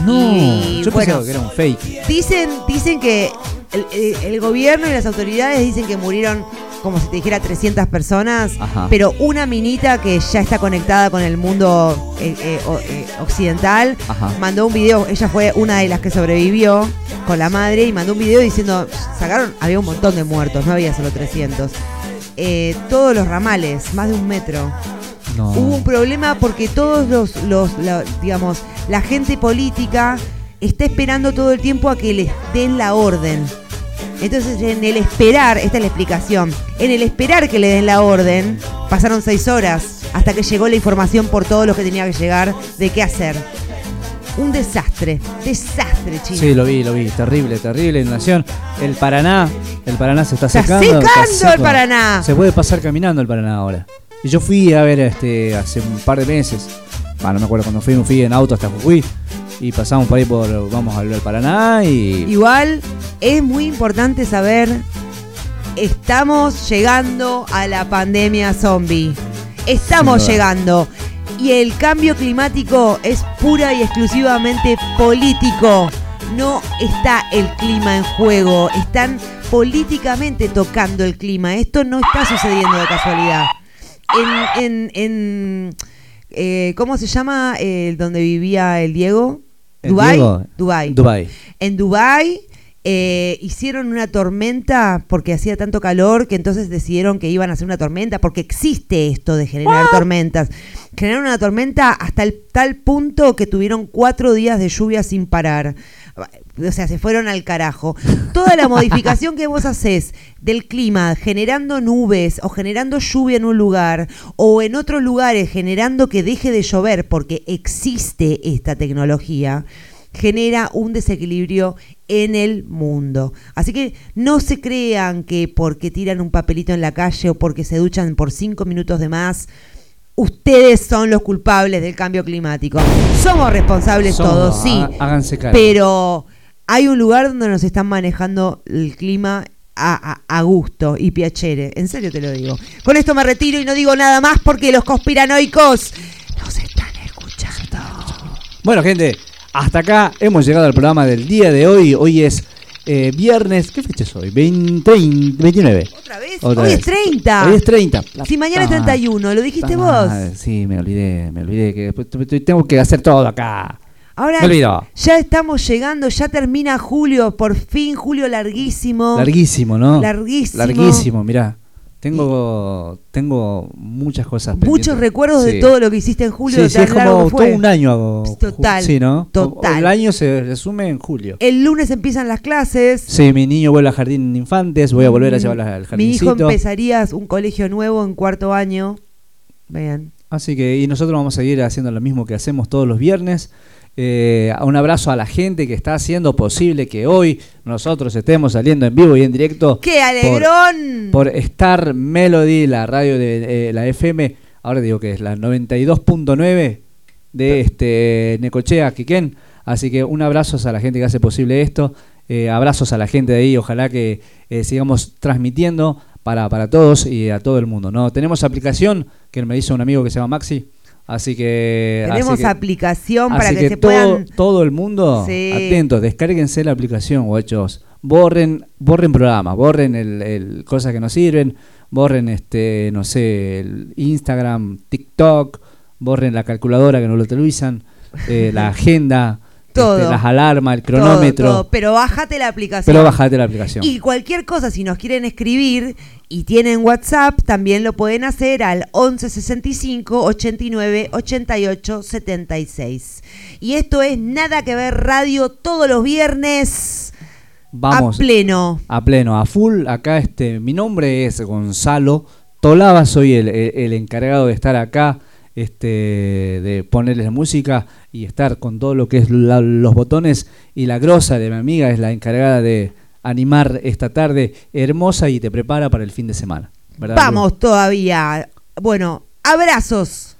No, Y, yo bueno, pensaba que era un fake. Dicen, dicen que el, el- gobierno y las autoridades dicen que murieron como si te dijera 300 personas, Ajá. pero una minita que ya está conectada con el mundo eh, eh, eh, occidental Ajá. mandó un video, ella fue una de las que sobrevivió con la madre y mandó un video diciendo, sacaron, había un montón de muertos, no había solo 300. Eh, todos los ramales, más de un metro. No. Hubo un problema porque todos los, los la- digamos, la gente política está esperando todo el tiempo a que les den la orden. Entonces, en el esperar, esta es la explicación, en el esperar que le den la orden, pasaron seis horas hasta que llegó la información por todo lo que tenía que llegar de qué hacer. Un desastre, desastre, chino. Sí, lo vi, lo vi. Terrible, terrible inundación. El Paraná, el Paraná se está Está secando. secando seco. el Paraná. Se puede pasar caminando el Paraná ahora. Y yo fui a ver este hace un par de meses. Bueno, no me acuerdo cuando fui, fui en auto hasta Jujuy. Y pasamos por ahí por, vamos al Paraná y... Igual es muy importante saber, estamos llegando a la pandemia zombie. Estamos llegando. Y el cambio climático es pura y exclusivamente político. No está el clima en juego. Están políticamente tocando el clima. Esto no está sucediendo de casualidad. En, en, en eh, ¿cómo se llama el donde vivía el Diego? ¿El Dubai. Diego? Dubai. Dubái. En Dubai eh, hicieron una tormenta porque hacía tanto calor que entonces decidieron que iban a hacer una tormenta porque existe esto de generar tormentas. Generaron una tormenta hasta el tal punto que tuvieron cuatro días de lluvia sin parar. O sea, se fueron al carajo. Toda la modificación que vos haces del clima, generando nubes o generando lluvia en un lugar o en otros lugares generando que deje de llover porque existe esta tecnología, genera un desequilibrio en el mundo. Así que no se crean que porque tiran un papelito en la calle o porque se duchan por cinco minutos de más, ustedes son los culpables del cambio climático. Somos responsables Somos, todos, sí. há- háganse cargo. Pero hay un lugar donde nos están manejando el clima a, a- a gusto y piacere. En serio te lo digo. Con esto me retiro y no digo nada más porque los conspiranoicos nos están escuchando. Bueno, gente, hasta acá hemos llegado al programa del día de hoy. Hoy es eh, viernes, ¿qué fecha es hoy? 20, 29. ¿Otra vez? Otra Hoy vez. es 30. Hoy es 30. La Si mañana es puta 31, lo dijiste vos. Sí, me olvidé, me olvidé que después tengo que hacer todo acá. Ahora ya estamos llegando, ya termina julio, por fin, julio larguísimo. Larguísimo, ¿no? Larguísimo. Larguísimo, mirá. Tengo, tengo muchas cosas Muchos pendientes. recuerdos de todo lo que hiciste en julio, Sí, es como todo un año hago. Total, Sí, ¿no? total. El año se resume en julio. El lunes empiezan las clases. Sí, mi niño vuelve al jardín de infantes, voy a volver a llevarla al Mm, Mi hijo jardincito. empezaría un colegio nuevo en cuarto año. Vean. Así que, y nosotros vamos a seguir haciendo lo mismo que hacemos todos los viernes. Eh, un abrazo a la gente que está haciendo posible que hoy nosotros estemos saliendo en vivo y en directo. ¡Qué alegrón! Por, por Star Melody, la radio de eh, la FM, ahora digo que es la 92.9 de este Necochea, Quiquén. Así que un abrazo a la gente que hace posible esto. eh, abrazos a la gente de ahí. Ojalá que eh, sigamos transmitiendo para, para todos y a todo el mundo. ¿no? Tenemos aplicación que me hizo un amigo que se llama Maxi. Así que. Tenemos así que- aplicación para así que, se todo, puedan. todo el mundo, Sí. atentos, descárguense la aplicación, guachos. Borren, borren programas, borren el, el- cosas que no sirven, borren este, no sé, el Instagram, TikTok, borren la calculadora que no lo utilizan, eh, la agenda, Todo. este, las alarmas, el todo, cronómetro. todo, pero bájate la aplicación. Pero bajate la aplicación. Y cualquier cosa, si nos quieren escribir y tienen WhatsApp, también lo pueden hacer al 11 65 89 88 76. Y esto es Nada que ver radio todos los viernes Vamos a pleno. a pleno, a full. Acá este, mi nombre es Gonzalo Tolaba, soy el, el- el encargado de estar acá, este, de ponerles música y estar con todo lo que es los botones. Y la grosa de mi amiga es la encargada de animar esta tarde hermosa y te prepara para el fin de semana. Vamos todavía. Bueno, abrazos.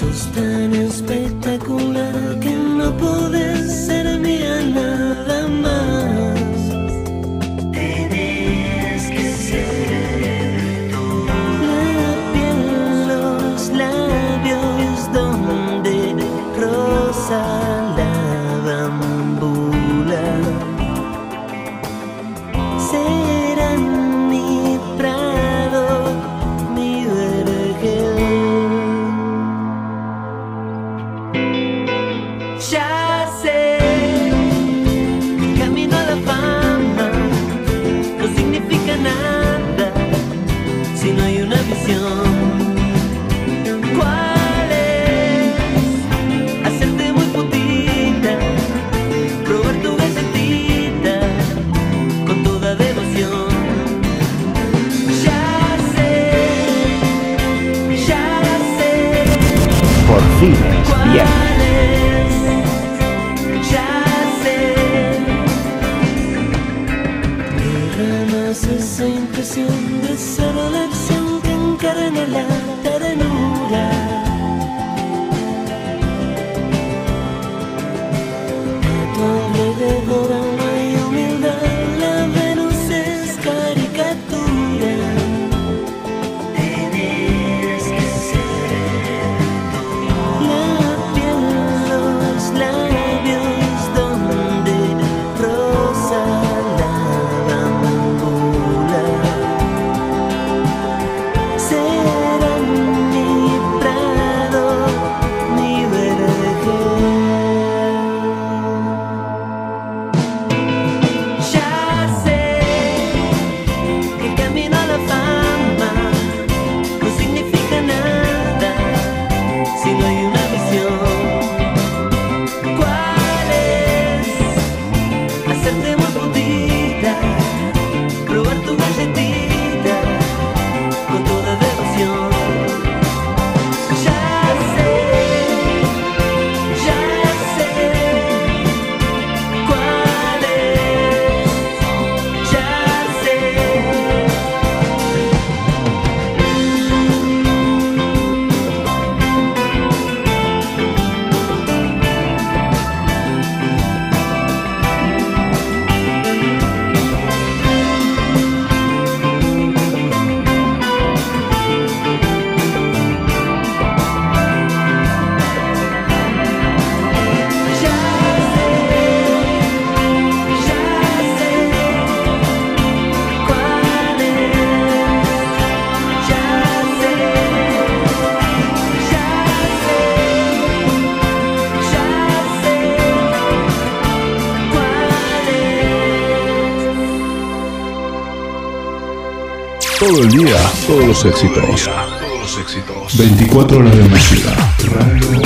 Sos tan espectacular que no podés ser mía nada más. Todo el día, todos los éxitos. 24 horas de música. Radio